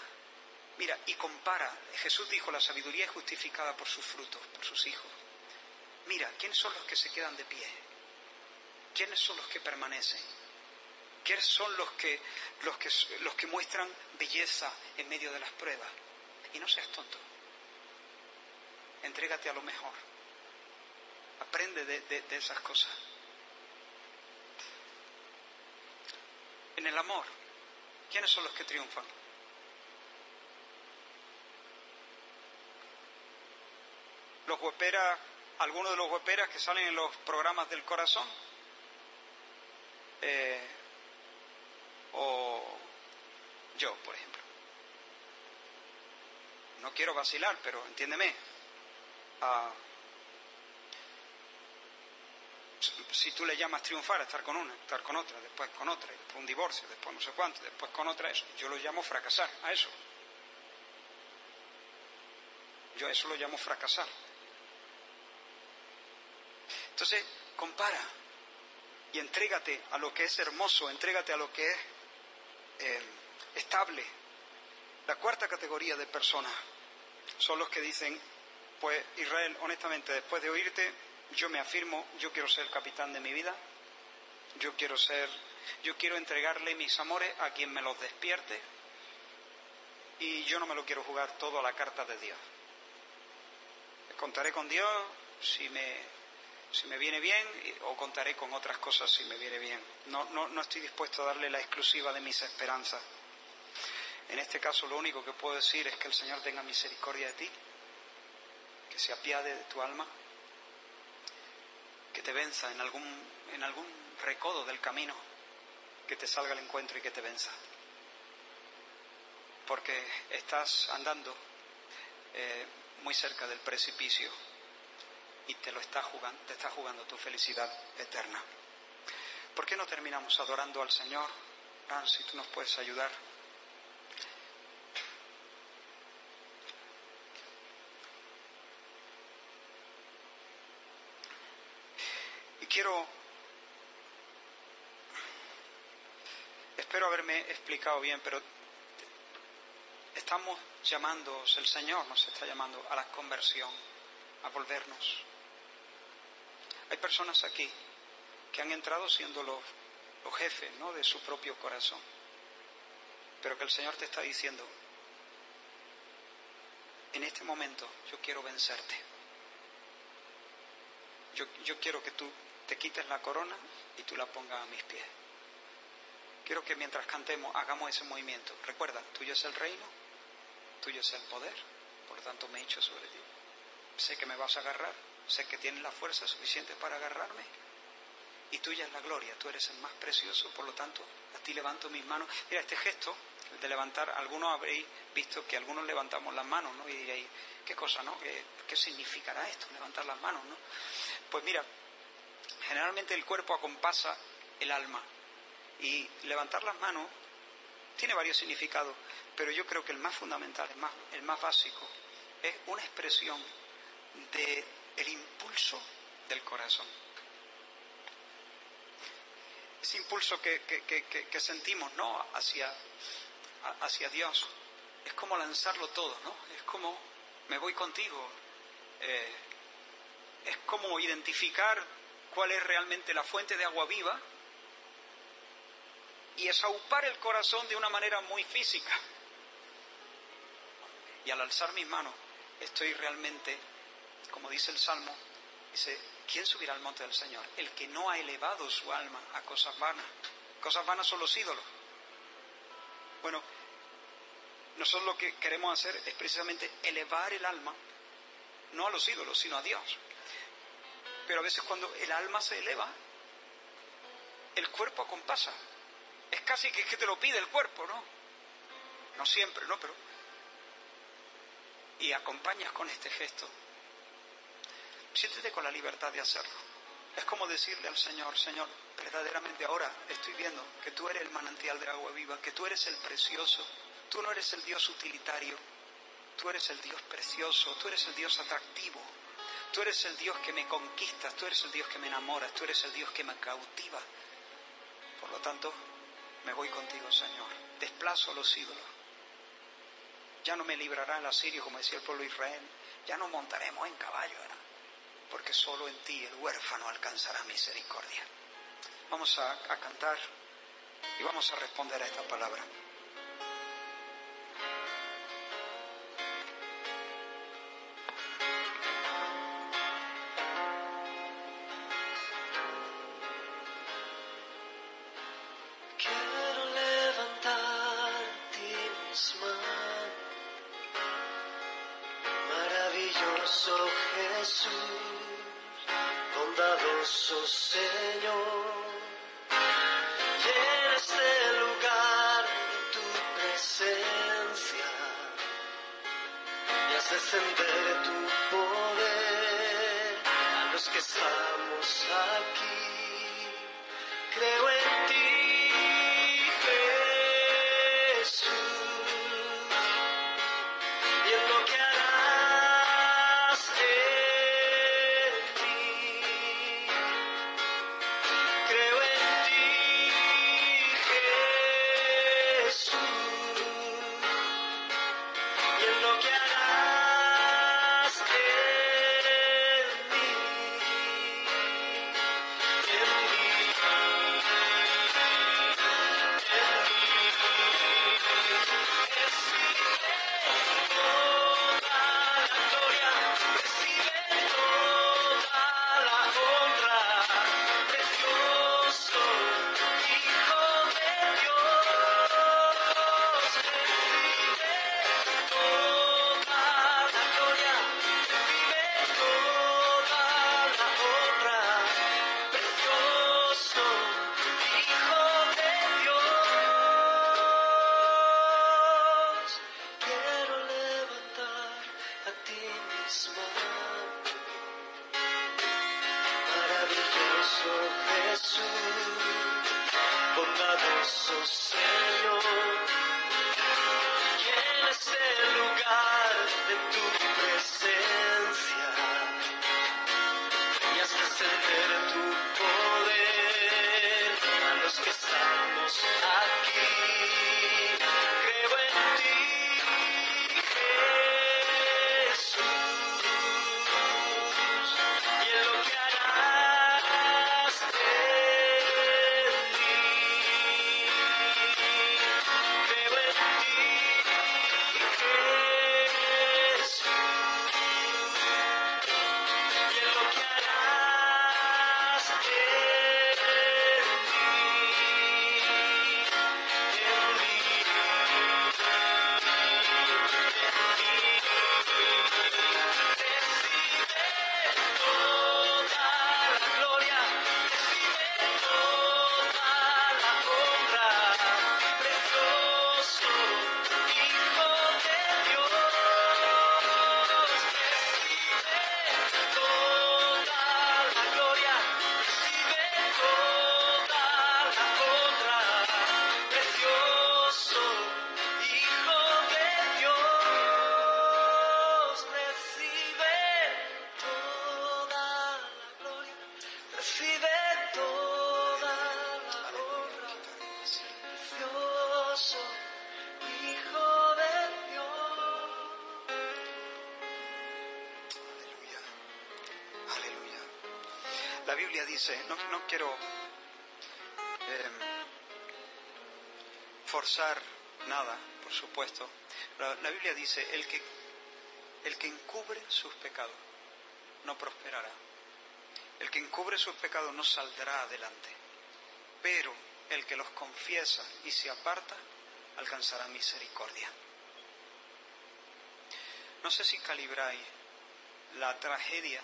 Mira, y compara. Jesús dijo, la sabiduría es justificada por sus frutos, por sus hijos. Mira, ¿quiénes son los que se quedan de pie? ¿Quiénes son los que permanecen? ¿Quiénes son los que, los que, los que muestran belleza en medio de las pruebas? Y no seas tonto. Entrégate a lo mejor. Aprende de esas cosas. En el amor, ¿quiénes son los que triunfan? Los hueperas, algunos de los hueperas que salen en los programas del corazón, eh, o yo, por ejemplo. No quiero vacilar, pero entiéndeme. Ah, si tú le llamas triunfar, estar con una, estar con otra, después con otra, después un divorcio, después no sé cuánto, después con otra, eso. Yo lo llamo fracasar, a eso. Yo a eso lo llamo fracasar. Entonces, compara y entrégate a lo que es hermoso, entrégate a lo que es eh, estable. La cuarta categoría de personas son los que dicen, pues Israel, honestamente, después de oírte, yo me afirmo, yo quiero ser el capitán de mi vida, yo quiero ser, yo quiero entregarle mis amores a quien me los despierte y yo no me lo quiero jugar todo a la carta de Dios. Contaré con Dios si me, si me viene bien o contaré con otras cosas si me viene bien. No, no, no estoy dispuesto a darle la exclusiva de mis esperanzas. En este caso lo único que puedo decir es que el Señor tenga misericordia de ti, que se apiade de tu alma que te venza en algún, en algún recodo del camino, que te salga al encuentro y que te venza. Porque estás andando eh, muy cerca del precipicio y te lo está jugando, te está jugando tu felicidad eterna. ¿Por qué no terminamos adorando al Señor? si tú nos puedes ayudar. quiero, espero haberme explicado bien, pero estamos llamando, el Señor nos está llamando a la conversión, a volvernos. Hay personas aquí que han entrado siendo los o jefe ¿no? de su propio corazón. Pero que el Señor te está diciendo, en este momento yo quiero vencerte. Yo, yo quiero que tú te quites la corona y tú la pongas a mis pies. Quiero que mientras cantemos hagamos ese movimiento. Recuerda, tuyo es el reino, tuyo es el poder, por lo tanto me he hecho sobre ti. Sé que me vas a agarrar, sé que tienes la fuerza suficiente para agarrarme y tuya es la gloria, tú eres el más precioso, por lo tanto, a ti levanto mis manos. Mira, este gesto de levantar, algunos habréis visto que algunos levantamos las manos, ¿no? Y diréis, ¿qué cosa, no? ¿Qué, ¿Qué, significará esto, levantar las manos, no? Pues mira, generalmente el cuerpo acompasa el alma y levantar las manos tiene varios significados, pero yo creo que el más fundamental, el más básico, es una expresión del el impulso del corazón ese impulso que, sentimos ¿no? hacia, hacia Dios. Es como lanzarlo todo, ¿no? Es como me voy contigo. Eh, es como identificar cuál es realmente la fuente de agua viva y aupar el corazón de una manera muy física. Y al alzar mis manos, estoy realmente, como dice el Salmo, dice, ¿quién subirá al monte del Señor? El que no ha elevado su alma a cosas vanas. Cosas vanas son los ídolos. Bueno, nosotros lo que queremos hacer es precisamente elevar el alma, no a los ídolos, sino a Dios. Pero a veces cuando el alma se eleva, el cuerpo acompasa. Es casi que, que te lo pide el cuerpo, ¿no? No siempre, ¿no? Pero... Y acompañas con este gesto Siéntete con la libertad de hacerlo. Es como decirle al Señor, Señor, verdaderamente ahora estoy viendo que tú eres el manantial de agua viva, que tú eres el precioso, tú no eres el Dios utilitario, tú eres el Dios precioso, tú eres el Dios atractivo, tú eres el Dios que me conquista, tú eres el Dios que me enamora, tú eres el Dios que me cautiva. Por lo tanto, me voy contigo, Señor. Desplazo a los ídolos. Ya no me librará el asirio, como decía el pueblo de Israel. Ya no montaremos en caballo porque solo en ti el huérfano alcanzará misericordia. Vamos a, cantar y vamos a responder a esta palabra. Biblia dice, no, no quiero eh, forzar nada, por supuesto, pero la Biblia dice, el que, el que encubre sus pecados no prosperará. El que encubre sus pecados no saldrá adelante, pero el que los confiesa y se aparta alcanzará misericordia. No sé si calibráis la tragedia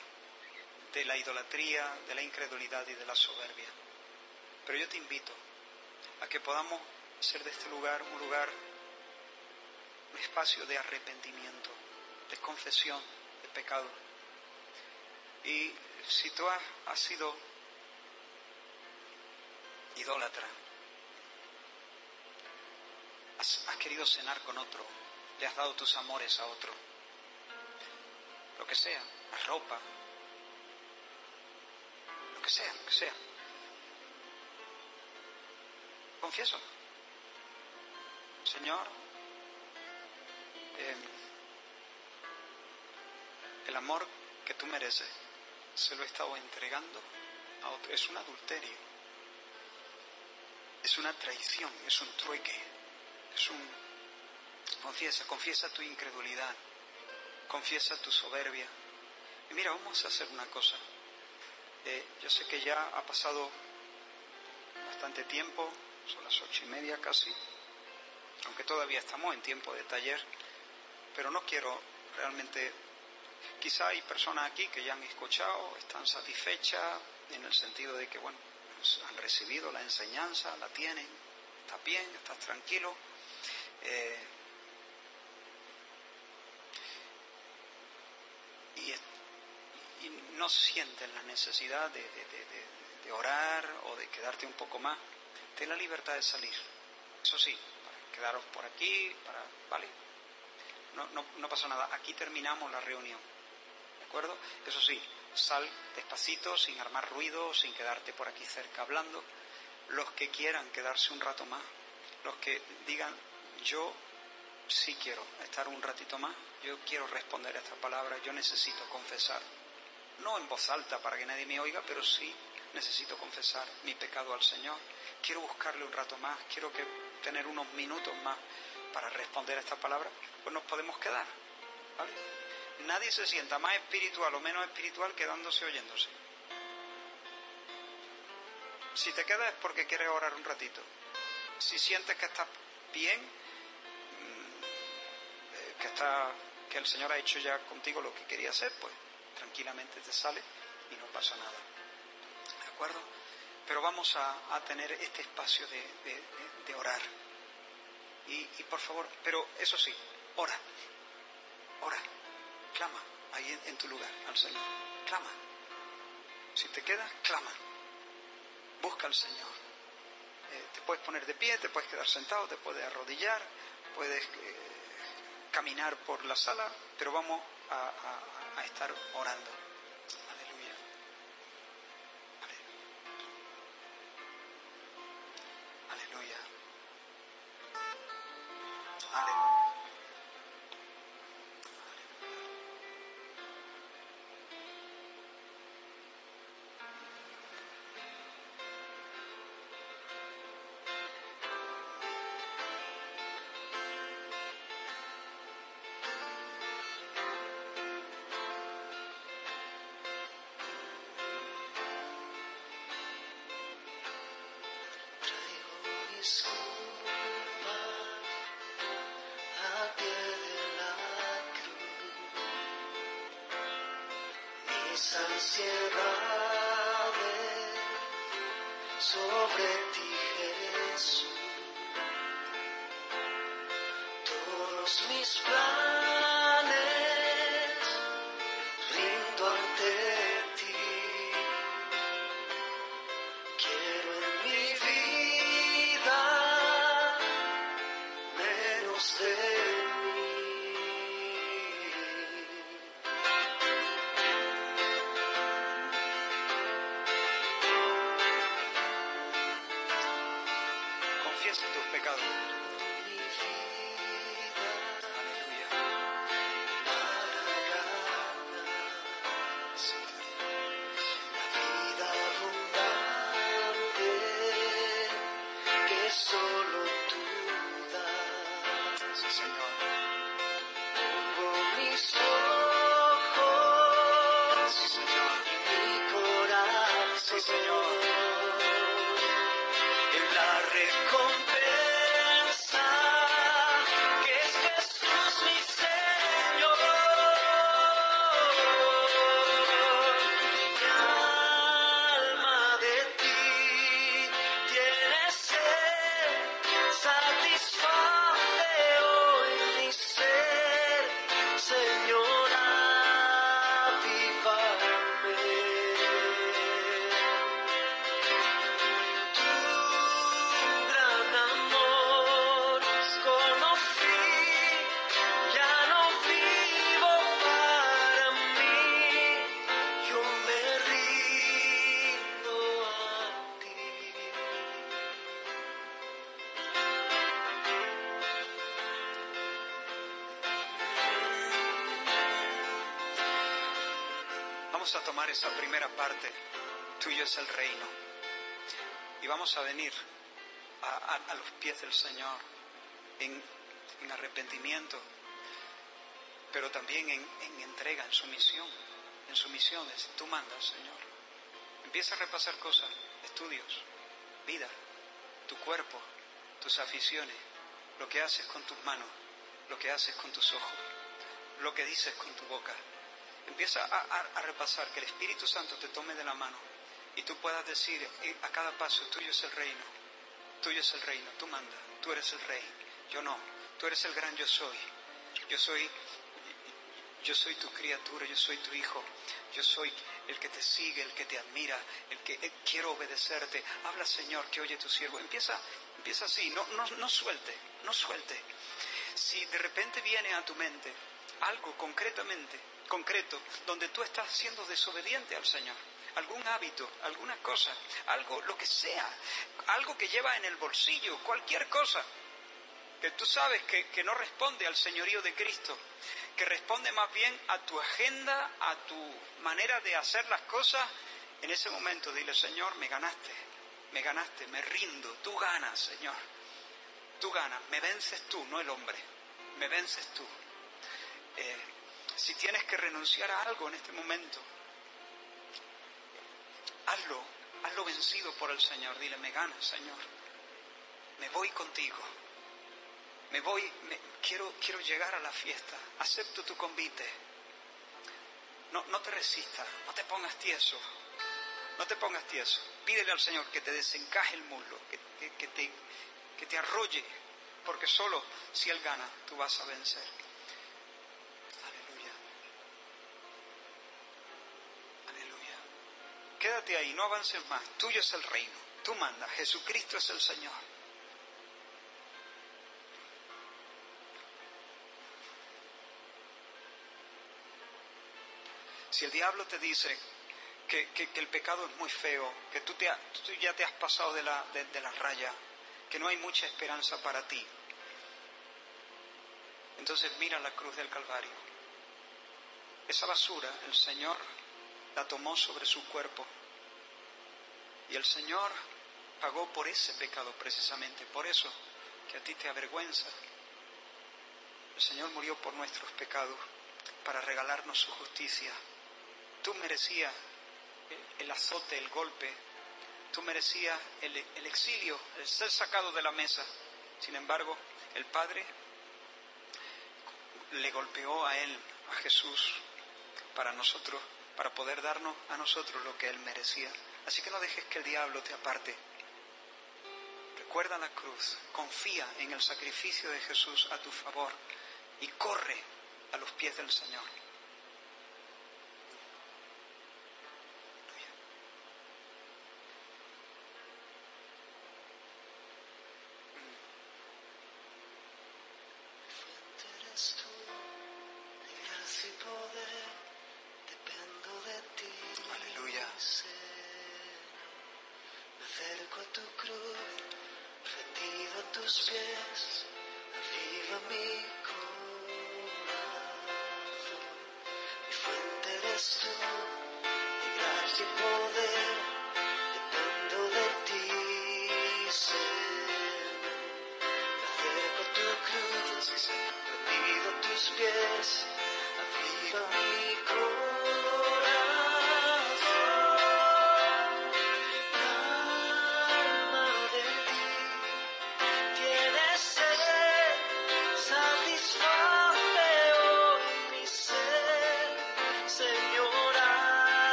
de la idolatría, de la incredulidad y de la soberbia, pero yo te invito a que podamos ser de este lugar un lugar, un espacio de arrepentimiento, de confesión de pecado. Y si tú has, sido idólatra, has, has querido cenar con otro, le has dado tus amores a otro, lo que sea, ropa, que sea, que sea. Confieso, Señor, eh, el amor que tú mereces se lo he estado entregando a otro. Es un adulterio, es una traición, es un trueque, es un... Confiesa, confiesa tu incredulidad, confiesa tu soberbia. Y mira, vamos a hacer una cosa. Eh, yo sé que ya ha pasado bastante tiempo, son las ocho y media casi, aunque todavía estamos en tiempo de taller, pero no quiero realmente, quizá hay personas aquí que ya han escuchado, están satisfechas en el sentido de que, bueno, pues han recibido la enseñanza, la tienen, está bien, estás tranquilo. Eh, y, no sienten la necesidad de, orar o de quedarte un poco más, ten la libertad de salir. Eso sí, quedaros por aquí, para, ¿vale? No, no, no pasa nada, aquí terminamos la reunión, ¿de acuerdo? Eso sí, sal despacito, sin armar ruido, sin quedarte por aquí cerca hablando. Los que quieran quedarse un rato más, los que digan, yo sí quiero estar un ratito más, yo quiero responder a esta palabra, yo necesito confesar. No en voz alta para que nadie me oiga, pero sí necesito confesar mi pecado al Señor. Quiero buscarle un rato más, quiero que tener unos minutos más para responder a esta palabra, pues nos podemos quedar. ¿vale? Nadie se sienta más espiritual o menos espiritual quedándose oyéndose. Si te quedas es porque quieres orar un ratito. Si sientes que estás bien, mm, eh, que, está, que el Señor ha hecho ya contigo lo que quería hacer, pues tranquilamente te sale y no pasa nada. ¿De acuerdo? Pero vamos a, tener este espacio de, orar. Y, por favor, pero eso sí, ora, ora, clama ahí en, tu lugar al Señor, clama. Si te quedas, clama, busca al Señor. Eh, te puedes poner de pie, te puedes quedar sentado, te puedes arrodillar, puedes eh, caminar por la sala, pero vamos a estar orando. Sobre vamos a tomar esa primera parte, tuyo es el reino, y vamos a venir a, los pies del Señor en, arrepentimiento, pero también en, en entrega, en sumisión, en sumisiones. Tú mandas, Señor. Empieza a repasar cosas, estudios, vida, tu cuerpo, tus aficiones, lo que haces con tus manos, lo que haces con tus ojos, lo que dices con tu boca. Empieza a, repasar, que el Espíritu Santo te tome de la mano y tú puedas decir eh, a cada paso, tuyo es el reino, tuyo es el reino, tú mandas, tú eres el rey, yo no, tú eres el gran yo soy, yo soy, yo soy tu criatura, yo soy tu hijo, yo soy el que te sigue, el que te admira, el que eh, quiero obedecerte. Habla Señor, que oye tu siervo. Empieza, empieza así, no, no, no suelte, no suelte. Si de repente viene a tu mente algo concretamente, concreto, donde tú estás siendo desobediente al Señor, algún hábito, alguna cosa, algo, lo que sea, algo que lleva en el bolsillo, cualquier cosa, que tú sabes que, que no responde al señorío de Cristo, que responde más bien a tu agenda, a tu manera de hacer las cosas, en ese momento dile, Señor, me ganaste, me ganaste, me rindo, tú ganas, Señor, tú ganas, me vences tú, no el hombre, me vences tú. Eh, si tienes que renunciar a algo en este momento, hazlo, hazlo vencido por el Señor. Dile, me ganas, Señor. Me voy contigo. Me voy, quiero, quiero llegar a la fiesta. Acepto tu convite. No, no te resistas, no te pongas tieso. No te pongas tieso. Pídele al Señor que te desencaje el muslo, que, que, te, que te arrolle, porque solo si Él gana, tú vas a vencer. Quédate ahí, no avances más. Tuyo es el reino. Tú mandas. Jesucristo es el Señor. Si el diablo te dice que, el pecado es muy feo, que tú, te, ya te has pasado de la, de la raya, que no hay mucha esperanza para ti, entonces mira la cruz del Calvario. Esa basura el Señor la tomó sobre su cuerpo. Y el Señor pagó por ese pecado precisamente, por eso que a ti te avergüenza. El Señor murió por nuestros pecados para regalarnos su justicia. Tú merecías el, azote, el golpe, tú merecías el, el exilio, el ser sacado de la mesa. Sin embargo, el Padre le golpeó a él, a Jesús, para nosotros para poder darnos a nosotros lo que Él merecía. Así que no dejes que el diablo te aparte. Recuerda la cruz, confía en el sacrificio de Jesús a tu favor y corre a los pies del Señor.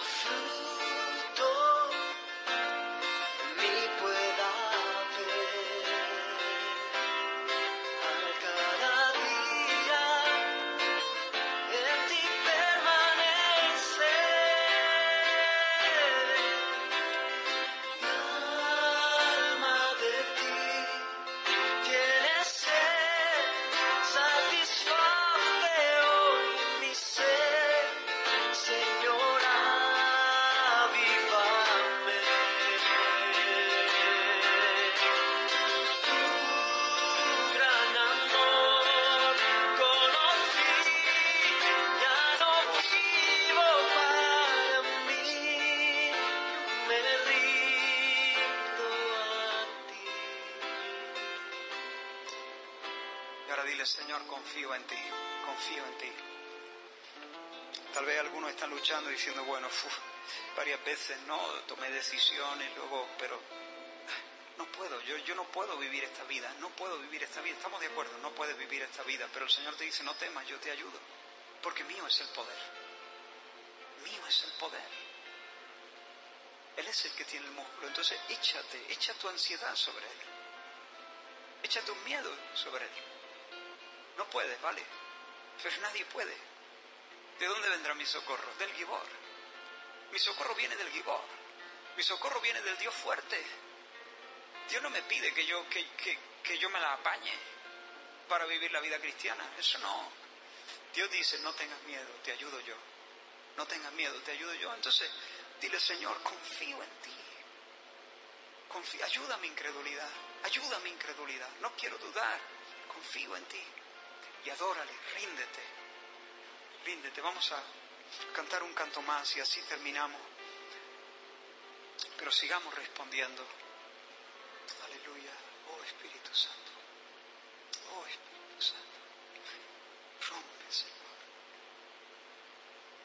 Mucho dile, Señor, confío en ti, confío en ti. Tal vez algunos están luchando diciendo, bueno, varias veces no tomé decisiones, luego, pero no puedo, yo, yo no puedo vivir esta vida, no puedo vivir esta vida. Estamos de acuerdo, no puedes vivir esta vida, pero el Señor te dice, no temas, yo te ayudo, porque mío es el poder. Mío es el poder. Él es el que tiene el músculo. Entonces échate, echa tu ansiedad sobre Él. Echa tu miedo sobre Él. No puedes, ¿vale? Pero nadie puede. ¿De dónde vendrá mi socorro? Del Gibor. Mi socorro viene del Gibor. Mi socorro viene del Dios fuerte. Dios no me pide que yo, que, que, que yo me la apañe para vivir la vida cristiana. Eso no. Dios dice, no tengas miedo, te ayudo yo. No tengas miedo, te ayudo yo. Entonces, dile, Señor, confío en ti. Confío, ayuda a mi incredulidad. Ayuda a mi incredulidad. No quiero dudar. Confío en ti. Y adórale, ríndete. Ríndete. Vamos a cantar un canto más y así terminamos. Pero sigamos respondiendo. Aleluya. Oh Espíritu Santo. Oh Espíritu Santo. Rompe, Señor.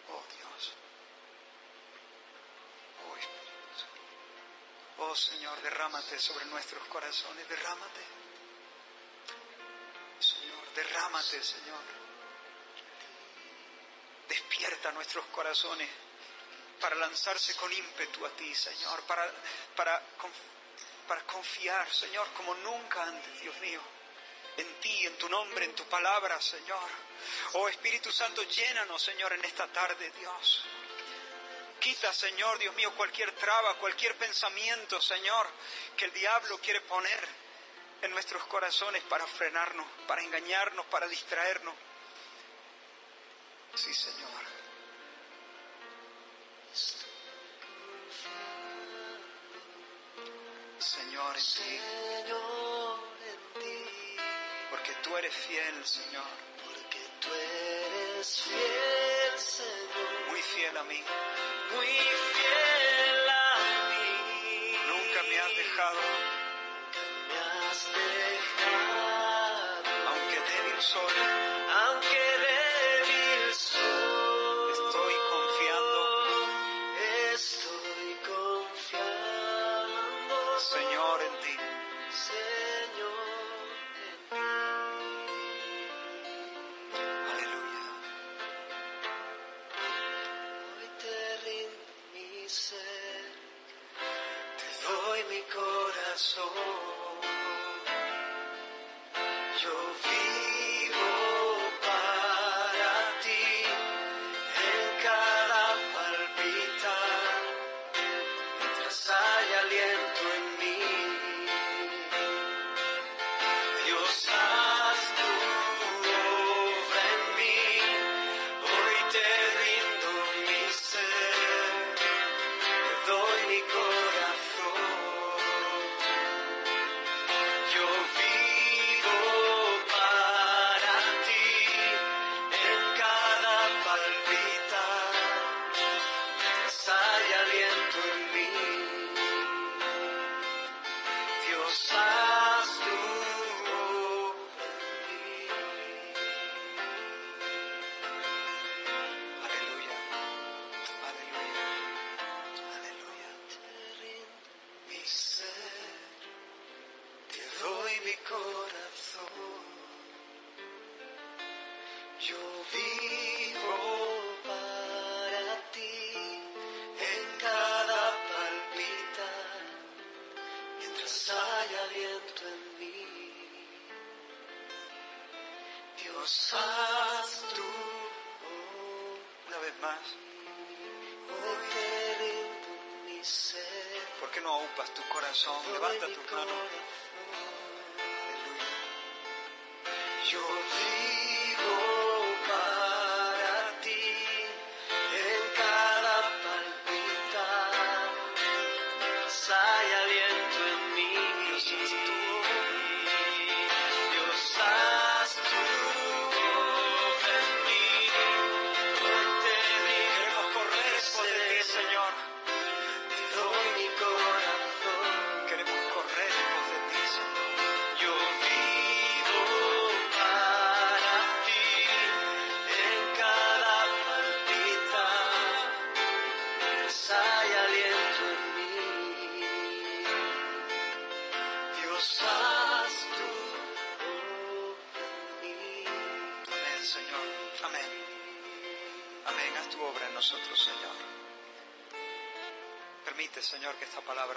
Oh Dios. Oh Espíritu Santo. Oh Señor, derrámate sobre nuestros corazones. Derrámate. Derrámate, Señor. Despierta nuestros corazones para lanzarse con ímpetu a ti, Señor, para, para, para confiar, Señor, como nunca antes, Dios mío, en ti, en tu nombre, en tu palabra, Señor. Oh Espíritu Santo, llénanos, Señor, en esta tarde, Dios. Quita, Señor, Dios mío, cualquier traba, cualquier pensamiento, Señor, que el diablo quiere poner en nuestros corazones para frenarnos, para engañarnos, para distraernos. Sí, Señor. Señor, ti, porque tú eres fiel, Señor, porque tú eres fiel, Señor, muy fiel a mí. muy fiel a mí. Nunca me has dejado,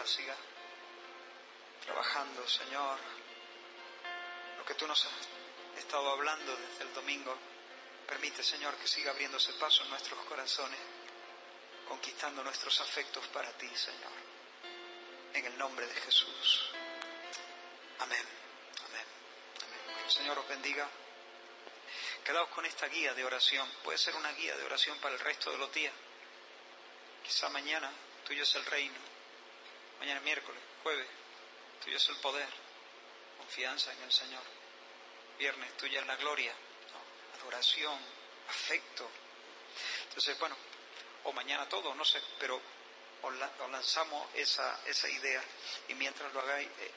siga trabajando, Señor. Lo que tú nos has estado hablando desde el domingo, permite, Señor, que siga abriéndose paso en nuestros corazones, conquistando nuestros afectos para ti, Señor. En el nombre de Jesús. Amén. Amén. Amén. Que el Señor os bendiga. Quedaos con esta guía de oración. Puede ser una guía de oración para el resto de los días. Quizá mañana tuyo es el reino. Mañana miércoles, jueves, tuyo es el poder. Confianza en el Señor. Viernes, tuya es la gloria. Adoración, afecto. Entonces, bueno, o mañana todo, no sé, pero os, la- os lanzamos esa, esa idea y mientras lo hagáis, eh,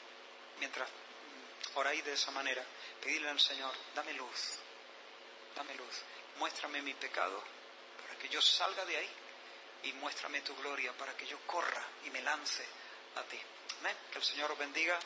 mientras mm, oráis de esa manera, pedirle al Señor, dame luz, dame luz, muéstrame mi pecado para que yo salga de ahí y muéstrame tu gloria para que yo corra y me lance a ti. Amén. Que el Señor os bendiga.